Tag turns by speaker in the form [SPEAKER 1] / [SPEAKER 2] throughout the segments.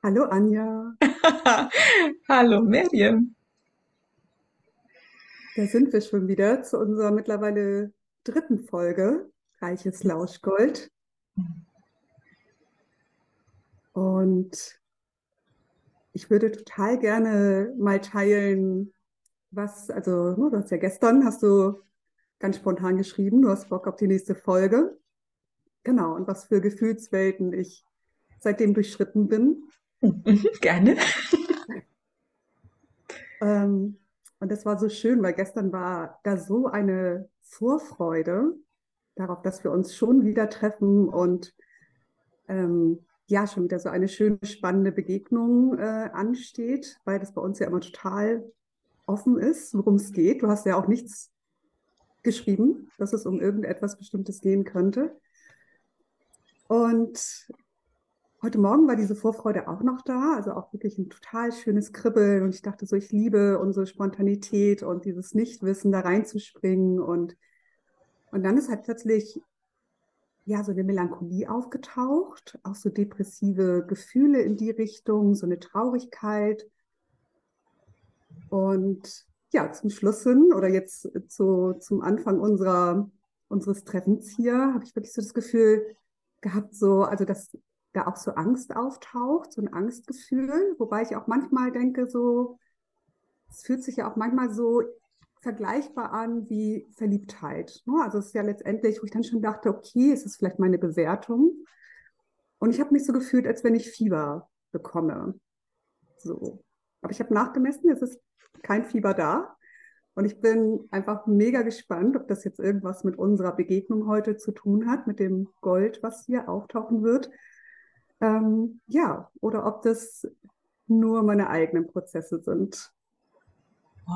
[SPEAKER 1] Hallo Anja,
[SPEAKER 2] Hallo Miriam.
[SPEAKER 1] da sind wir schon wieder zu unserer mittlerweile dritten Folge Reiches Lauschgold. Und ich würde total gerne mal teilen, was, also ne, du hast ja gestern, hast du ganz spontan geschrieben, du hast Bock auf die nächste Folge. Genau, und was für Gefühlswelten ich seitdem durchschritten bin.
[SPEAKER 2] Mhm, gerne.
[SPEAKER 1] Ähm, und das war so schön, weil gestern war da so eine Vorfreude darauf, dass wir uns schon wieder treffen und ähm, ja, schon wieder so eine schöne, spannende Begegnung äh, ansteht, weil das bei uns ja immer total offen ist, worum es geht. Du hast ja auch nichts geschrieben, dass es um irgendetwas Bestimmtes gehen könnte. Und Heute Morgen war diese Vorfreude auch noch da, also auch wirklich ein total schönes Kribbeln. Und ich dachte so, ich liebe unsere Spontanität und dieses Nichtwissen, da reinzuspringen. Und, und dann ist halt plötzlich ja so eine Melancholie aufgetaucht, auch so depressive Gefühle in die Richtung, so eine Traurigkeit. Und ja, zum Schluss hin oder jetzt zu, zum Anfang unserer, unseres Treffens hier habe ich wirklich so das Gefühl gehabt, so, also dass da auch so Angst auftaucht, so ein Angstgefühl, wobei ich auch manchmal denke, so, es fühlt sich ja auch manchmal so vergleichbar an wie Verliebtheit. Ne? Also es ist ja letztendlich, wo ich dann schon dachte, okay, es ist vielleicht meine Bewertung. Und ich habe mich so gefühlt, als wenn ich Fieber bekomme. So. Aber ich habe nachgemessen, es ist kein Fieber da. Und ich bin einfach mega gespannt, ob das jetzt irgendwas mit unserer Begegnung heute zu tun hat, mit dem Gold, was hier auftauchen wird. Ähm, ja, oder ob das nur meine eigenen Prozesse sind.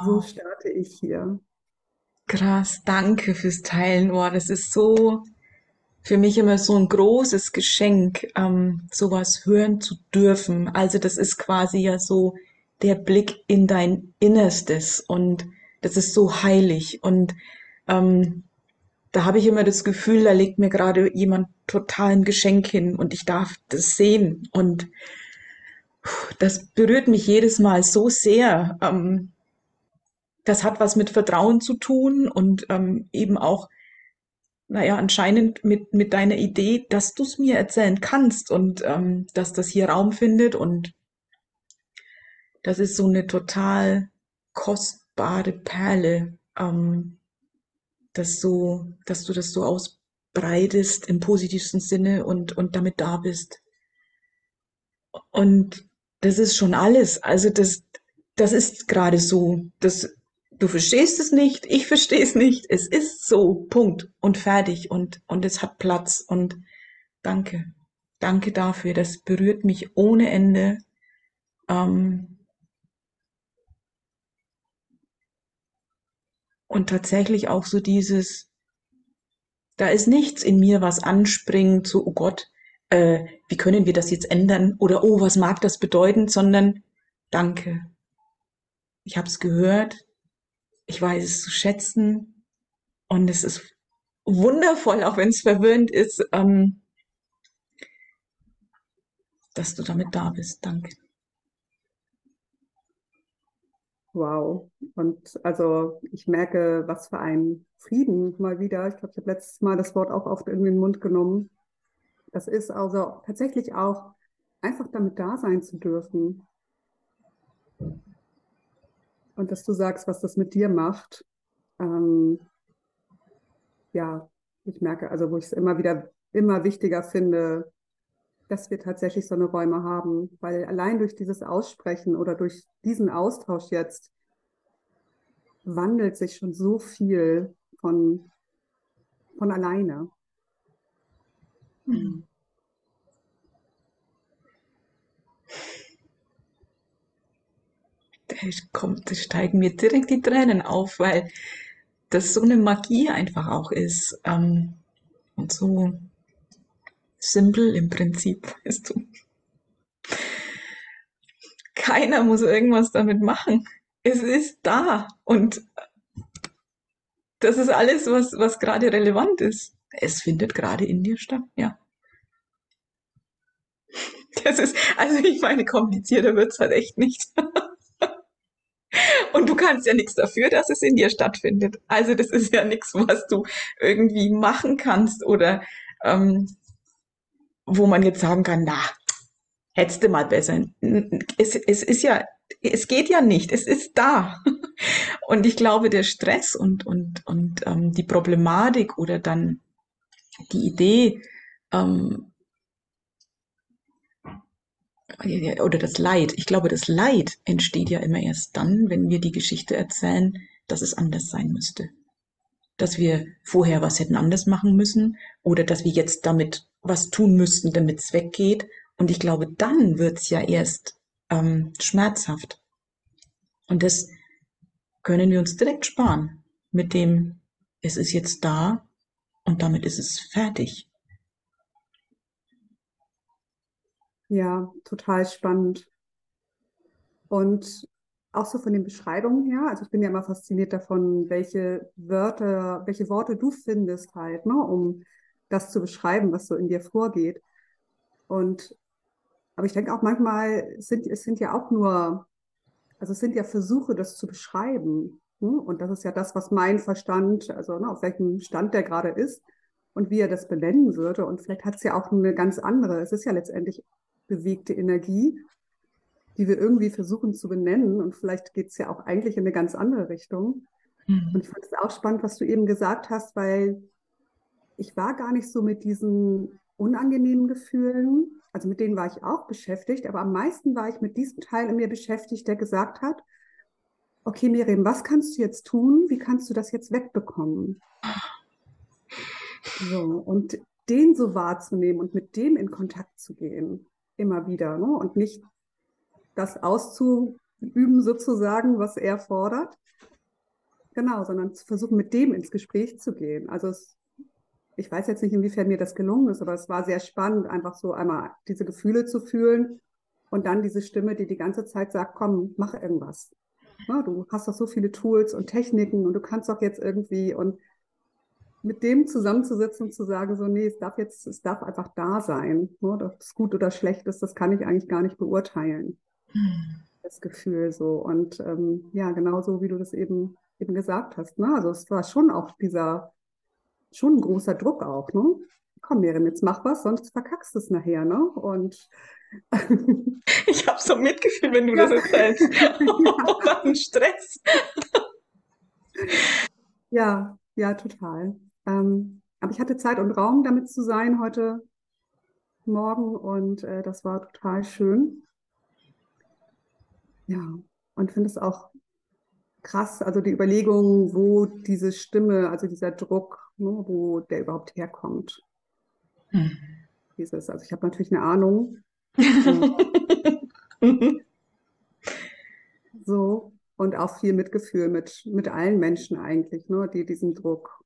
[SPEAKER 1] So
[SPEAKER 2] Wow,
[SPEAKER 1] starte ich hier.
[SPEAKER 2] krass, danke fürs Teilen. Boah, das ist so für mich immer so ein großes Geschenk, ähm, sowas hören zu dürfen. Also das ist quasi ja so der Blick in dein Innerstes und das ist so heilig und ähm, da habe ich immer das Gefühl, da legt mir gerade jemand total ein Geschenk hin und ich darf das sehen und das berührt mich jedes Mal so sehr. Ähm, das hat was mit Vertrauen zu tun und ähm, eben auch, naja, anscheinend mit, mit deiner Idee, dass du es mir erzählen kannst und ähm, dass das hier Raum findet. Und das ist so eine total kostbare Perle, dass, so, dass du das so ausbreitest im positivsten Sinne und, und damit da bist. Und das ist schon alles. Also das, das ist gerade so. Das, du verstehst es nicht, ich verstehe es nicht. Es ist so, Punkt und fertig und und es hat Platz und danke, danke dafür. Das berührt mich ohne Ende. Ähm, und tatsächlich auch so dieses, da ist nichts in mir, was anspringt, so, oh Gott, äh, wie können wir das jetzt ändern? Oder oh, was mag das bedeuten? Sondern danke. Ich habe es gehört, ich weiß es zu schätzen und es ist wundervoll, auch wenn es verwirrend ist, ähm, dass du damit da bist. Danke.
[SPEAKER 1] Wow. Und also ich merke, was für ein Frieden mal wieder. Ich glaube, ich habe letztes Mal das Wort auch oft in den Mund genommen. Das ist also tatsächlich auch einfach damit da sein zu dürfen. Und dass du sagst, was das mit dir macht. Ähm, ja, ich merke, also wo ich es immer wieder immer wichtiger finde, dass wir tatsächlich so eine Räume haben, weil allein durch dieses Aussprechen oder durch diesen Austausch jetzt wandelt sich schon so viel von, von alleine. Mhm.
[SPEAKER 2] Da kommt, da steigen mir direkt die Tränen auf, weil das so eine Magie einfach auch ist. Ähm, und so simpel im Prinzip, weißt du. Keiner muss irgendwas damit machen. Es ist da. Und das ist alles, was, was gerade relevant ist. Es findet gerade in dir statt, ja. Das ist, also ich meine, komplizierter wird's halt echt nicht. Und du kannst ja nichts dafür, dass es in dir stattfindet. Also das ist ja nichts, was du irgendwie machen kannst oder ähm, wo man jetzt sagen kann, na, hättest du mal besser. Es, es ist ja, es geht ja nicht, es ist da. Und ich glaube, der Stress und, und, und ähm, die Problematik oder dann die Idee, ähm, oder das Leid. Ich glaube, das Leid entsteht ja immer erst dann, wenn wir die Geschichte erzählen, dass es anders sein müsste. Dass wir vorher was hätten anders machen müssen oder dass wir jetzt damit was tun müssten, damit es weggeht. Und ich glaube, dann wird's ja erst ähm, schmerzhaft. Und das können wir uns direkt sparen mit dem, es ist jetzt da und damit ist es fertig.
[SPEAKER 1] Ja, total spannend. Und auch so von den Beschreibungen her, also ich bin ja immer fasziniert davon, welche Wörter, welche Worte du findest halt, ne, um das zu beschreiben, was so in dir vorgeht. Und aber ich denke auch manchmal sind es sind ja auch nur, also es sind ja Versuche, das zu beschreiben. Ne? Und das ist ja das, was mein Verstand, also ne, auf welchem Stand der gerade ist und wie er das benennen würde. Und vielleicht hat es ja auch eine ganz andere. Es ist ja letztendlich bewegte Energie, die wir irgendwie versuchen zu benennen. Und vielleicht geht es ja auch eigentlich in eine ganz andere Richtung. Mhm. Und ich fand es auch spannend, was du eben gesagt hast, weil ich war gar nicht so mit diesen unangenehmen Gefühlen, also mit denen war ich auch beschäftigt, aber am meisten war ich mit diesem Teil in mir beschäftigt, der gesagt hat, okay, Miriam, was kannst du jetzt tun? Wie kannst du das jetzt wegbekommen? So, und den so wahrzunehmen und mit dem in Kontakt zu gehen immer wieder ne? und nicht das auszuüben sozusagen, was er fordert. Genau, sondern zu versuchen, mit dem ins Gespräch zu gehen. Also es, ich weiß jetzt nicht, inwiefern mir das gelungen ist, aber es war sehr spannend, einfach so einmal diese Gefühle zu fühlen und dann diese Stimme, die die ganze Zeit sagt, komm, mach irgendwas. Ja, du hast doch so viele Tools und Techniken und du kannst doch jetzt irgendwie und mit dem zusammenzusetzen und zu sagen, so, nee, es darf jetzt, es darf einfach da sein. Ne? Ob es gut oder schlecht ist, das kann ich eigentlich gar nicht beurteilen. Hm. Das Gefühl so. Und ähm, ja, genauso wie du das eben, eben gesagt hast. Ne? Also es war schon auch dieser, schon ein großer Druck auch, ne? Komm, Miriam, jetzt mach was, sonst verkackst du es nachher, ne? Und
[SPEAKER 2] ich habe so Mitgefühl, wenn du ja. das erzählst. oh, was ein Stress.
[SPEAKER 1] ja, ja, total. Ähm, aber ich hatte Zeit und Raum, damit zu sein heute Morgen und äh, das war total schön. Ja, und finde es auch krass, also die Überlegung, wo diese Stimme, also dieser Druck, ne, wo der überhaupt herkommt. Hm. Dieses, also ich habe natürlich eine Ahnung. so, und auch viel Mitgefühl mit, mit allen Menschen eigentlich, ne, die diesen Druck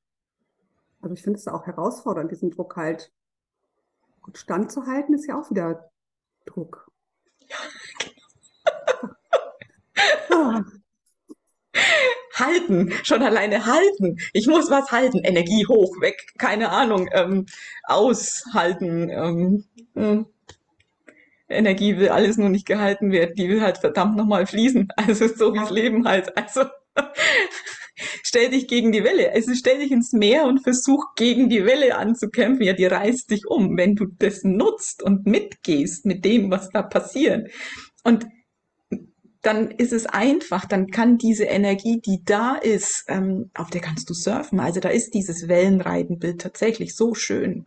[SPEAKER 1] also ich finde es auch herausfordernd, diesen Druck halt gut standzuhalten, ist ja auch wieder Druck.
[SPEAKER 2] Ja, halten, schon alleine halten. Ich muss was halten, Energie hoch, weg, keine Ahnung, ähm, aushalten. Ähm, äh, Energie will alles nur nicht gehalten werden, die will halt verdammt nochmal fließen. Also so wie das Leben halt. Also stell dich gegen die Welle. Also stell dich ins Meer und versuch gegen die Welle anzukämpfen. Ja, die reißt dich um, wenn du das nutzt und mitgehst mit dem, was da passiert. Und dann ist es einfach, dann kann diese Energie, die da ist, ähm, auf der kannst du surfen. Also da ist dieses Wellenreitenbild tatsächlich so schön.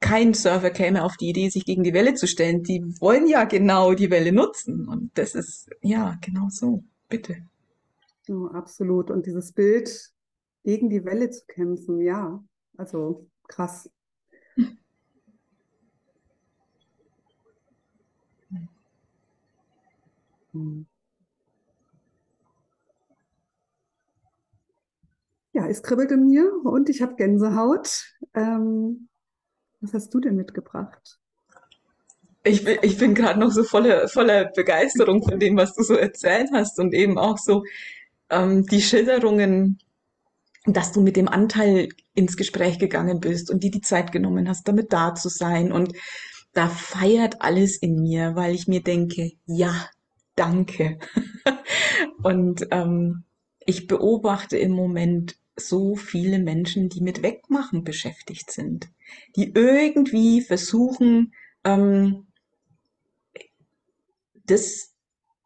[SPEAKER 2] Kein Surfer käme auf die Idee, sich gegen die Welle zu stellen. Die wollen ja genau die Welle nutzen. Und das ist, ja, genau so. Bitte.
[SPEAKER 1] Oh, absolut. Und dieses Bild, gegen die Welle zu kämpfen, ja, also krass. Hm. Ja, es kribbelt in mir und ich habe Gänsehaut. Ähm, was hast du denn mitgebracht?
[SPEAKER 2] Ich bin, ich bin gerade noch so voller, voller Begeisterung von dem, was du so erzählt hast und eben auch so ähm, die Schilderungen, dass du mit dem Anteil ins Gespräch gegangen bist und dir die Zeit genommen hast, damit da zu sein und da feiert alles in mir, weil ich mir denke, ja, danke. und ähm, ich beobachte im Moment so viele Menschen, die mit Wegmachen beschäftigt sind, die irgendwie versuchen, ähm, das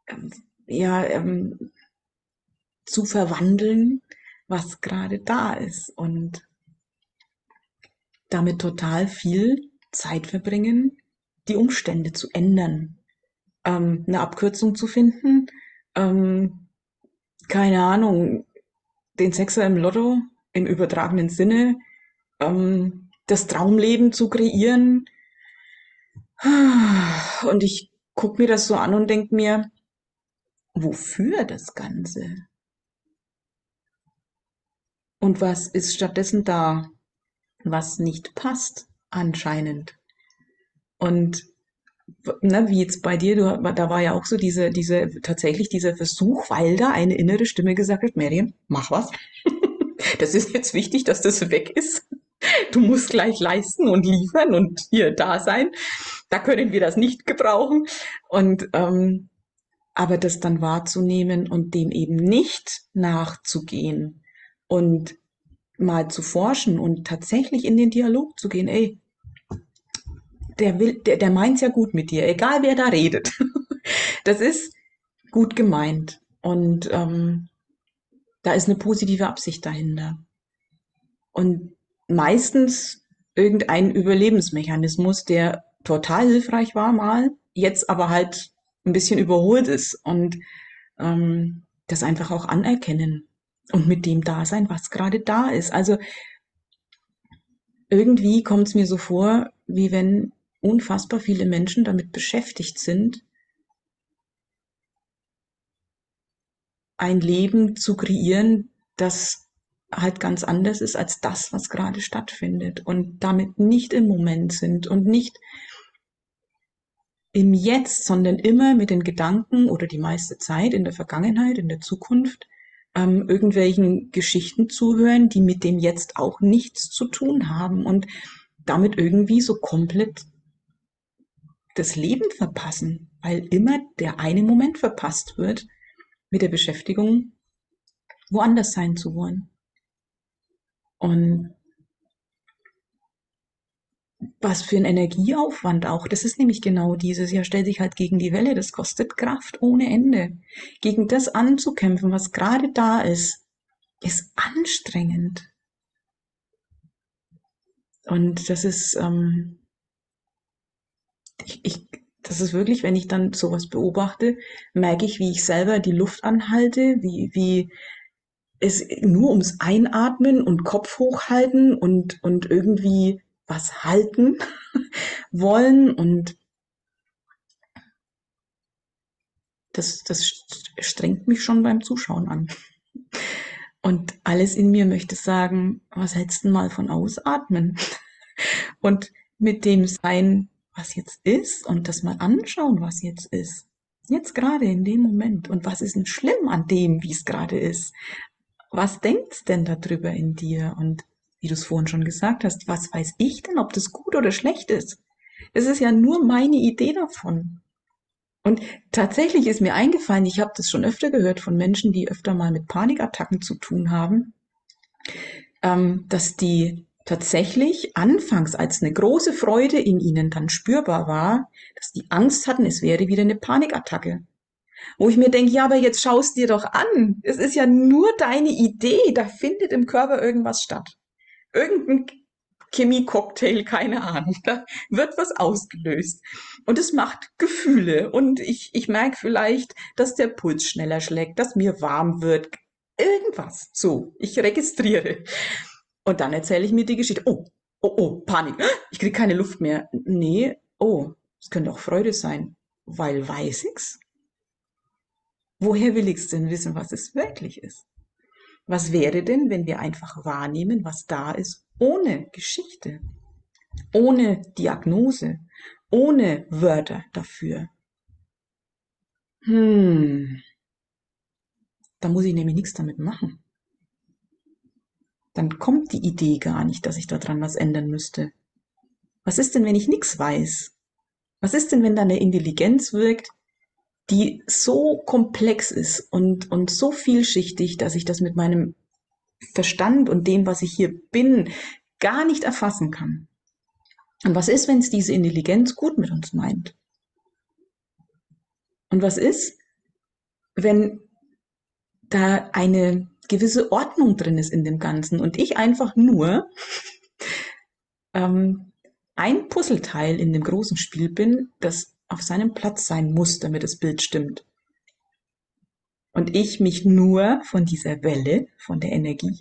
[SPEAKER 2] ähm, ja ähm, zu verwandeln, was gerade da ist und damit total viel Zeit verbringen, die Umstände zu ändern, ähm, eine Abkürzung zu finden, ähm, keine Ahnung, den Sechser im Lotto im übertragenen Sinne, ähm, das Traumleben zu kreieren. Und ich gucke mir das so an und denke mir, wofür das Ganze? Und was ist stattdessen da, was nicht passt, anscheinend? Und ne, wie jetzt bei dir, du, da war ja auch so diese, diese, tatsächlich dieser Versuch, weil da eine innere Stimme gesagt hat, Miriam, mach was. das ist jetzt wichtig, dass das weg ist. Du musst gleich leisten und liefern und hier da sein. Da können wir das nicht gebrauchen. Und ähm, aber das dann wahrzunehmen und dem eben nicht nachzugehen und mal zu forschen und tatsächlich in den Dialog zu gehen, ey, der will, der, der meint's ja gut mit dir, egal wer da redet. Das ist gut gemeint. Und ähm, da ist eine positive Absicht dahinter. Und meistens irgendein Überlebensmechanismus, der total hilfreich war mal, jetzt aber halt ein bisschen überholt ist. Und ähm, das einfach auch anerkennen und mit dem da sein, was gerade da ist. Also irgendwie kommt es mir so vor, wie wenn unfassbar viele Menschen damit beschäftigt sind, ein Leben zu kreieren, das halt ganz anders ist als das, was gerade stattfindet und damit nicht im Moment sind und nicht im Jetzt, sondern immer mit den Gedanken oder die meiste Zeit in der Vergangenheit, in der Zukunft, ähm, irgendwelchen Geschichten zuhören, die mit dem Jetzt auch nichts zu tun haben und damit irgendwie so komplett das Leben verpassen, weil immer der eine Moment verpasst wird mit der Beschäftigung, woanders sein zu wollen. Und was für ein Energieaufwand auch. Das ist nämlich genau dieses, ja, stellt sich halt gegen die Welle, das kostet Kraft ohne Ende. Gegen das anzukämpfen, was gerade da ist, ist anstrengend. Und das ist, ähm, ich, ich, das ist wirklich, wenn ich dann sowas beobachte, merke ich, wie ich selber die Luft anhalte, wie, wie es nur ums Einatmen und Kopf hochhalten und, und irgendwie was halten wollen und das, das strengt mich schon beim Zuschauen an. Und alles in mir möchte sagen, was hältst du mal von Ausatmen? Und mit dem Sein, was jetzt ist und das mal anschauen, was jetzt ist. Jetzt gerade in dem Moment. Und was ist denn schlimm an dem, wie es gerade ist? Was denkt's denn darüber in dir? Und wie du es vorhin schon gesagt hast, was weiß ich denn, ob das gut oder schlecht ist? Es ist ja nur meine Idee davon. Und tatsächlich ist mir eingefallen, ich habe das schon öfter gehört von Menschen, die öfter mal mit Panikattacken zu tun haben, ähm, dass die tatsächlich anfangs als eine große Freude in ihnen dann spürbar war, dass die Angst hatten, es wäre wieder eine Panikattacke. Wo ich mir denke, ja, aber jetzt schaust dir doch an. Es ist ja nur deine Idee, da findet im Körper irgendwas statt. Irgendein Chemie-Cocktail, keine Ahnung. Da wird was ausgelöst. Und es macht Gefühle. Und ich, ich merke vielleicht, dass der Puls schneller schlägt, dass mir warm wird. Irgendwas. So, ich registriere. Und dann erzähle ich mir die Geschichte. Oh, oh, oh, Panik. Ich kriege keine Luft mehr. Nee, oh, es könnte auch Freude sein. Weil weiß ich's? Woher will ich's denn wissen, was es wirklich ist? Was wäre denn, wenn wir einfach wahrnehmen, was da ist, ohne Geschichte, ohne Diagnose, ohne Wörter dafür? Hm, da muss ich nämlich nichts damit machen dann kommt die Idee gar nicht, dass ich daran was ändern müsste. Was ist denn, wenn ich nichts weiß? Was ist denn, wenn da eine Intelligenz wirkt, die so komplex ist und, und so vielschichtig, dass ich das mit meinem Verstand und dem, was ich hier bin, gar nicht erfassen kann? Und was ist, wenn es diese Intelligenz gut mit uns meint? Und was ist, wenn da eine gewisse Ordnung drin ist in dem Ganzen und ich einfach nur ähm, ein Puzzleteil in dem großen Spiel bin, das auf seinem Platz sein muss, damit das Bild stimmt. Und ich mich nur von dieser Welle, von der Energie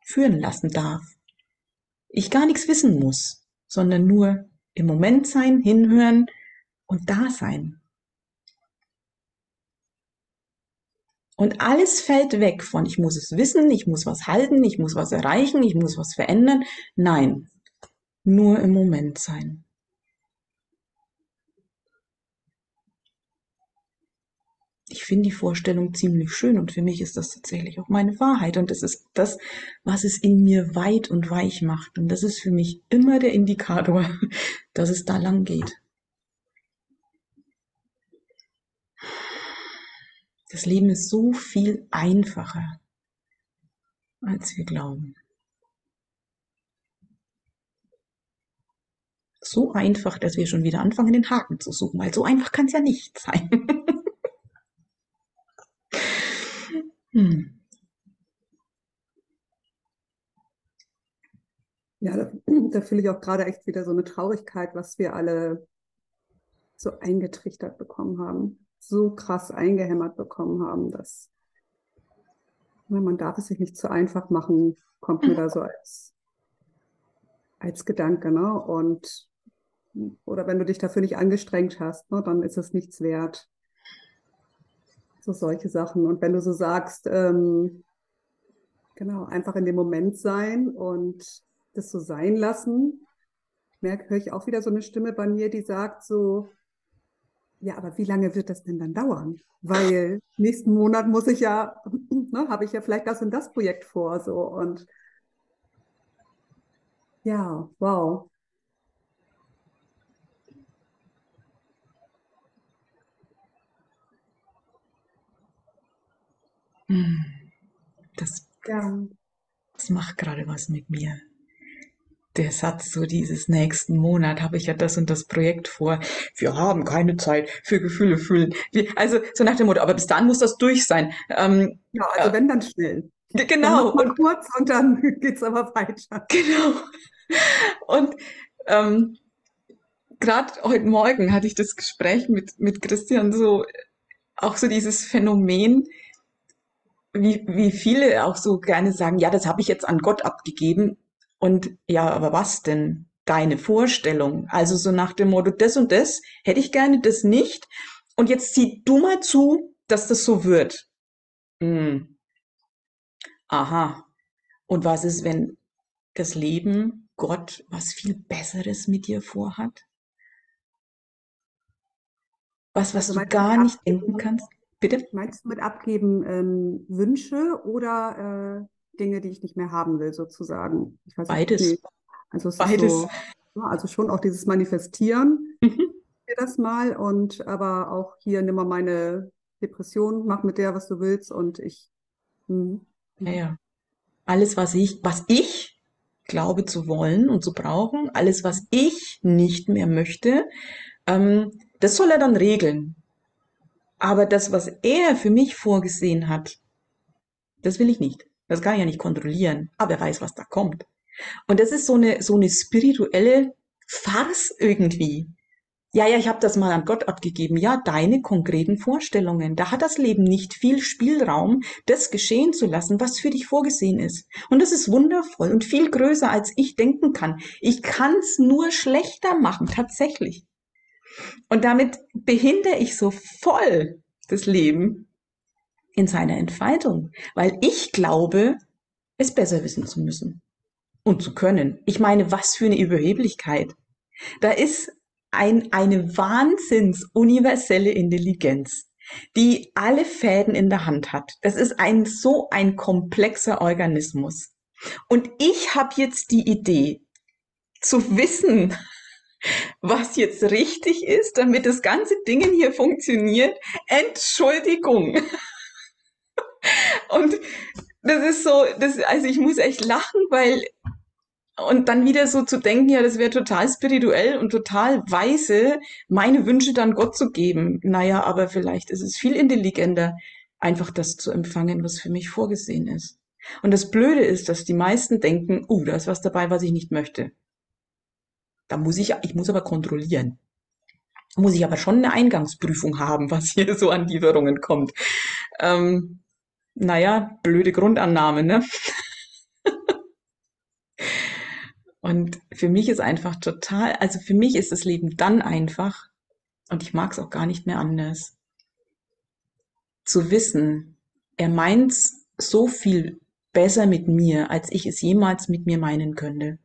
[SPEAKER 2] führen lassen darf. Ich gar nichts wissen muss, sondern nur im Moment sein, hinhören und da sein. Und alles fällt weg von, ich muss es wissen, ich muss was halten, ich muss was erreichen, ich muss was verändern. Nein, nur im Moment sein. Ich finde die Vorstellung ziemlich schön und für mich ist das tatsächlich auch meine Wahrheit und es ist das, was es in mir weit und weich macht und das ist für mich immer der Indikator, dass es da lang geht. Das Leben ist so viel einfacher, als wir glauben. So einfach, dass wir schon wieder anfangen, den Haken zu suchen, weil so einfach kann es ja nicht sein. hm.
[SPEAKER 1] Ja, da, da fühle ich auch gerade echt wieder so eine Traurigkeit, was wir alle so eingetrichtert bekommen haben, so krass eingehämmert bekommen haben, dass man darf es sich nicht zu einfach machen, kommt mir da so als, als Gedanke. Ne? Und oder wenn du dich dafür nicht angestrengt hast, ne, dann ist es nichts wert. So solche Sachen. Und wenn du so sagst, ähm, genau, einfach in dem Moment sein und das so sein lassen, merke, höre ich auch wieder so eine Stimme bei mir, die sagt so, ja, aber wie lange wird das denn dann dauern? Weil nächsten Monat muss ich ja, ne, habe ich ja vielleicht das und das Projekt vor, so und ja, wow.
[SPEAKER 2] Hm. Das, ja. das macht gerade was mit mir. Der Satz so dieses nächsten Monat habe ich ja das und das Projekt vor. Wir haben keine Zeit für Gefühle fühlen. also so nach dem Motto, aber bis dahin muss das durch sein.
[SPEAKER 1] Ähm, ja, also äh, wenn dann schnell.
[SPEAKER 2] Genau.
[SPEAKER 1] Dann und kurz und dann geht es aber weiter.
[SPEAKER 2] Genau. Und ähm, gerade heute Morgen hatte ich das Gespräch mit, mit Christian so, auch so dieses Phänomen, wie, wie viele auch so gerne sagen, ja, das habe ich jetzt an Gott abgegeben. Und ja, aber was denn? Deine Vorstellung. Also so nach dem Motto, das und das hätte ich gerne, das nicht. Und jetzt sieh du mal zu, dass das so wird. Hm. Aha. Und was ist, wenn das Leben, Gott, was viel Besseres mit dir vorhat? Was, was also du gar nicht denken kannst?
[SPEAKER 1] Bitte? Meinst du mit abgeben ähm, Wünsche oder äh, Dinge, die ich nicht mehr haben will, sozusagen?
[SPEAKER 2] Beides. Nicht,
[SPEAKER 1] also Beides. So, also schon auch dieses Manifestieren, mhm. das mal und aber auch hier nimm mal meine Depression, mach mit der, was du willst und ich.
[SPEAKER 2] Mh. Ja, ja. Alles, was ich, was ich glaube zu wollen und zu brauchen, alles, was ich nicht mehr möchte, ähm, das soll er dann regeln. Aber das, was er für mich vorgesehen hat, das will ich nicht. Das kann ich ja nicht kontrollieren. Aber er weiß, was da kommt. Und das ist so eine, so eine spirituelle Farce irgendwie. Ja, ja, ich habe das mal an Gott abgegeben. Ja, deine konkreten Vorstellungen. Da hat das Leben nicht viel Spielraum, das geschehen zu lassen, was für dich vorgesehen ist. Und das ist wundervoll und viel größer, als ich denken kann. Ich kann es nur schlechter machen, tatsächlich. Und damit behindere ich so voll das Leben in seiner Entfaltung, weil ich glaube, es besser wissen zu müssen und zu können. Ich meine, was für eine Überheblichkeit. Da ist ein, eine wahnsinns universelle Intelligenz, die alle Fäden in der Hand hat. Das ist ein so ein komplexer Organismus. Und ich habe jetzt die Idee zu wissen, was jetzt richtig ist, damit das ganze Ding hier funktioniert. Entschuldigung. Und das ist so, das, also ich muss echt lachen, weil und dann wieder so zu denken, ja, das wäre total spirituell und total weise, meine Wünsche dann Gott zu geben. Naja, aber vielleicht ist es viel intelligenter, einfach das zu empfangen, was für mich vorgesehen ist. Und das Blöde ist, dass die meisten denken, uh, da ist was dabei, was ich nicht möchte. Da muss ich, ich muss aber kontrollieren. Muss ich aber schon eine Eingangsprüfung haben, was hier so an Lieferungen kommt. Ähm, naja, blöde Grundannahme, ne? Und für mich ist einfach total, also für mich ist das Leben dann einfach, und ich mag es auch gar nicht mehr anders, zu wissen, er meint's so viel besser mit mir, als ich es jemals mit mir meinen könnte.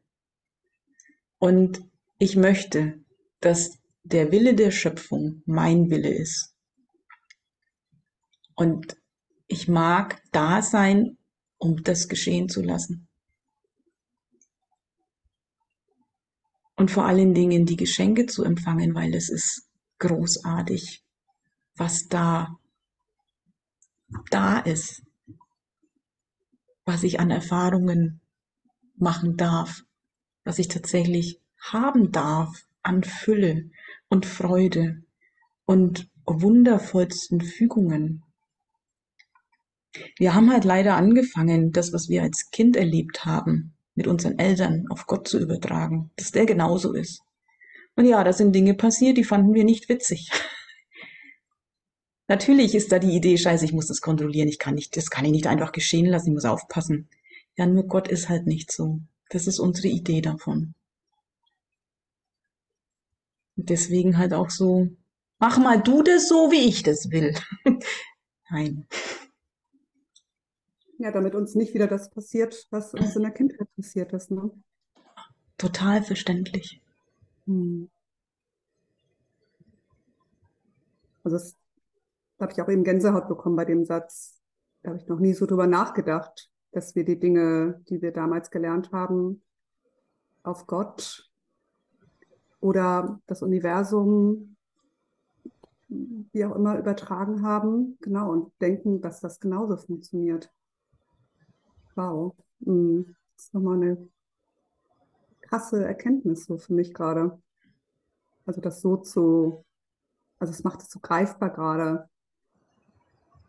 [SPEAKER 2] Und ich möchte, dass der Wille der Schöpfung mein Wille ist. Und ich mag da sein, um das geschehen zu lassen. Und vor allen Dingen die Geschenke zu empfangen, weil es ist großartig, was da, da ist, was ich an Erfahrungen machen darf, was ich tatsächlich haben darf an Fülle und Freude und wundervollsten Fügungen. Wir haben halt leider angefangen, das, was wir als Kind erlebt haben, mit unseren Eltern auf Gott zu übertragen, dass der genauso ist. Und ja, da sind Dinge passiert, die fanden wir nicht witzig. Natürlich ist da die Idee, scheiße, ich muss das kontrollieren, ich kann nicht, das kann ich nicht einfach geschehen lassen, ich muss aufpassen. Ja, nur Gott ist halt nicht so. Das ist unsere Idee davon. Und deswegen halt auch so, mach mal du das so, wie ich das will. Nein.
[SPEAKER 1] Ja, damit uns nicht wieder das passiert, was uns in der Kindheit passiert ist. Ne?
[SPEAKER 2] Total verständlich. Hm.
[SPEAKER 1] Also das, da habe ich auch eben Gänsehaut bekommen bei dem Satz. Da habe ich noch nie so drüber nachgedacht, dass wir die Dinge, die wir damals gelernt haben, auf Gott oder das Universum, wie auch immer, übertragen haben. Genau, und denken, dass das genauso funktioniert. Wow. Mhm. Das ist nochmal eine krasse Erkenntnis so für mich gerade. Also das so zu, also es macht es so greifbar gerade,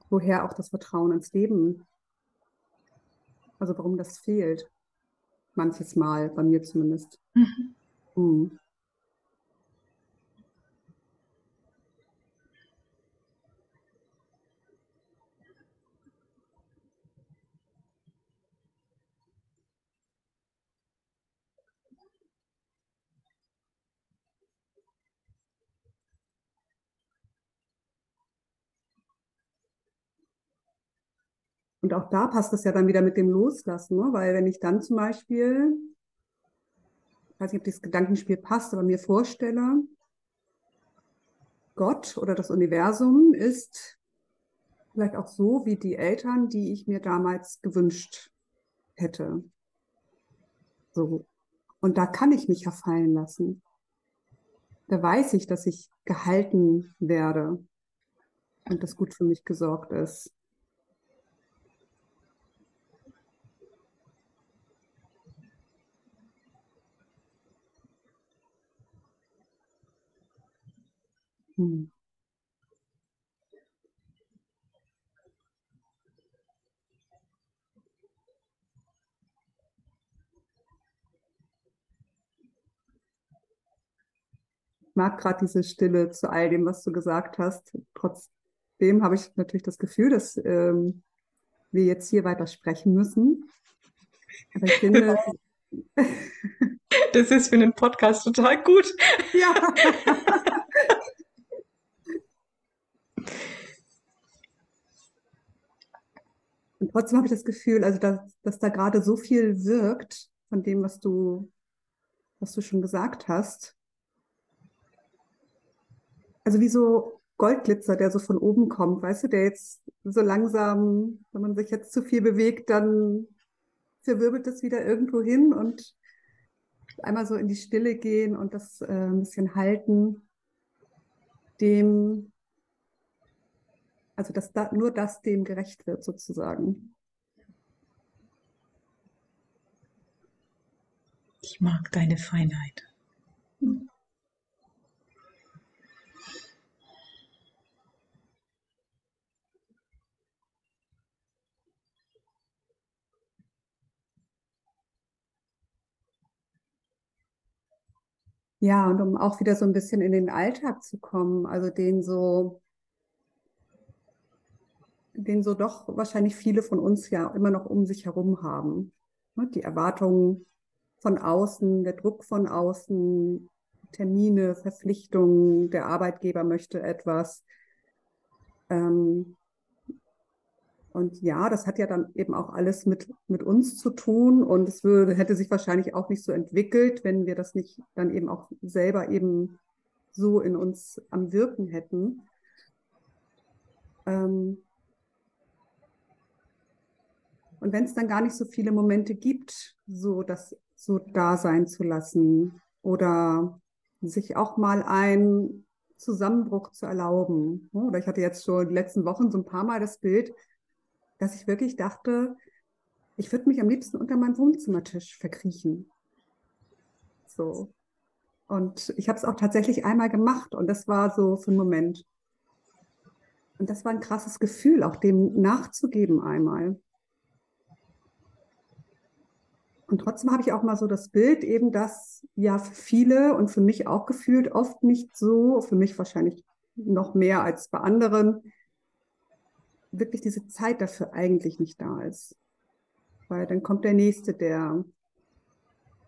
[SPEAKER 1] woher auch das Vertrauen ins Leben, also warum das fehlt. Manches Mal, bei mir zumindest. Mhm. Mhm. Und auch da passt es ja dann wieder mit dem Loslassen, ne? weil wenn ich dann zum Beispiel, ich weiß nicht, ob dieses Gedankenspiel passt, aber mir vorstelle, Gott oder das Universum ist vielleicht auch so wie die Eltern, die ich mir damals gewünscht hätte. So. Und da kann ich mich ja fallen lassen. Da weiß ich, dass ich gehalten werde und dass gut für mich gesorgt ist. Hm. Ich mag gerade diese Stille zu all dem, was du gesagt hast. Trotzdem habe ich natürlich das Gefühl, dass ähm, wir jetzt hier weiter sprechen müssen. Aber ich finde.
[SPEAKER 2] Das ist für einen Podcast total gut.
[SPEAKER 1] Ja. Und trotzdem habe ich das Gefühl, also dass, dass da gerade so viel wirkt von dem, was du, was du schon gesagt hast. Also wie so Goldglitzer, der so von oben kommt, weißt du, der jetzt so langsam, wenn man sich jetzt zu viel bewegt, dann verwirbelt es wieder irgendwo hin und einmal so in die Stille gehen und das äh, ein bisschen halten, dem, also dass da, nur das dem gerecht wird sozusagen.
[SPEAKER 2] Ich mag deine Feinheit. Hm.
[SPEAKER 1] Ja, und um auch wieder so ein bisschen in den Alltag zu kommen, also den so, den so doch wahrscheinlich viele von uns ja immer noch um sich herum haben. Ne, die Erwartungen von außen, der Druck von außen, Termine, Verpflichtungen, der Arbeitgeber möchte etwas. Ähm, und ja, das hat ja dann eben auch alles mit, mit uns zu tun und es würde, hätte sich wahrscheinlich auch nicht so entwickelt, wenn wir das nicht dann eben auch selber eben so in uns am Wirken hätten. Ähm und wenn es dann gar nicht so viele Momente gibt, so das so da sein zu lassen oder sich auch mal einen Zusammenbruch zu erlauben. Oder ich hatte jetzt schon die letzten Wochen so ein paar Mal das Bild, dass ich wirklich dachte, ich würde mich am liebsten unter meinem Wohnzimmertisch verkriechen. So. Und ich habe es auch tatsächlich einmal gemacht und das war so für einen Moment. Und das war ein krasses Gefühl, auch dem nachzugeben einmal. Und trotzdem habe ich auch mal so das Bild eben, dass ja für viele und für mich auch gefühlt oft nicht so, für mich wahrscheinlich noch mehr als bei anderen, wirklich diese Zeit dafür eigentlich nicht da ist. Weil dann kommt der Nächste, der,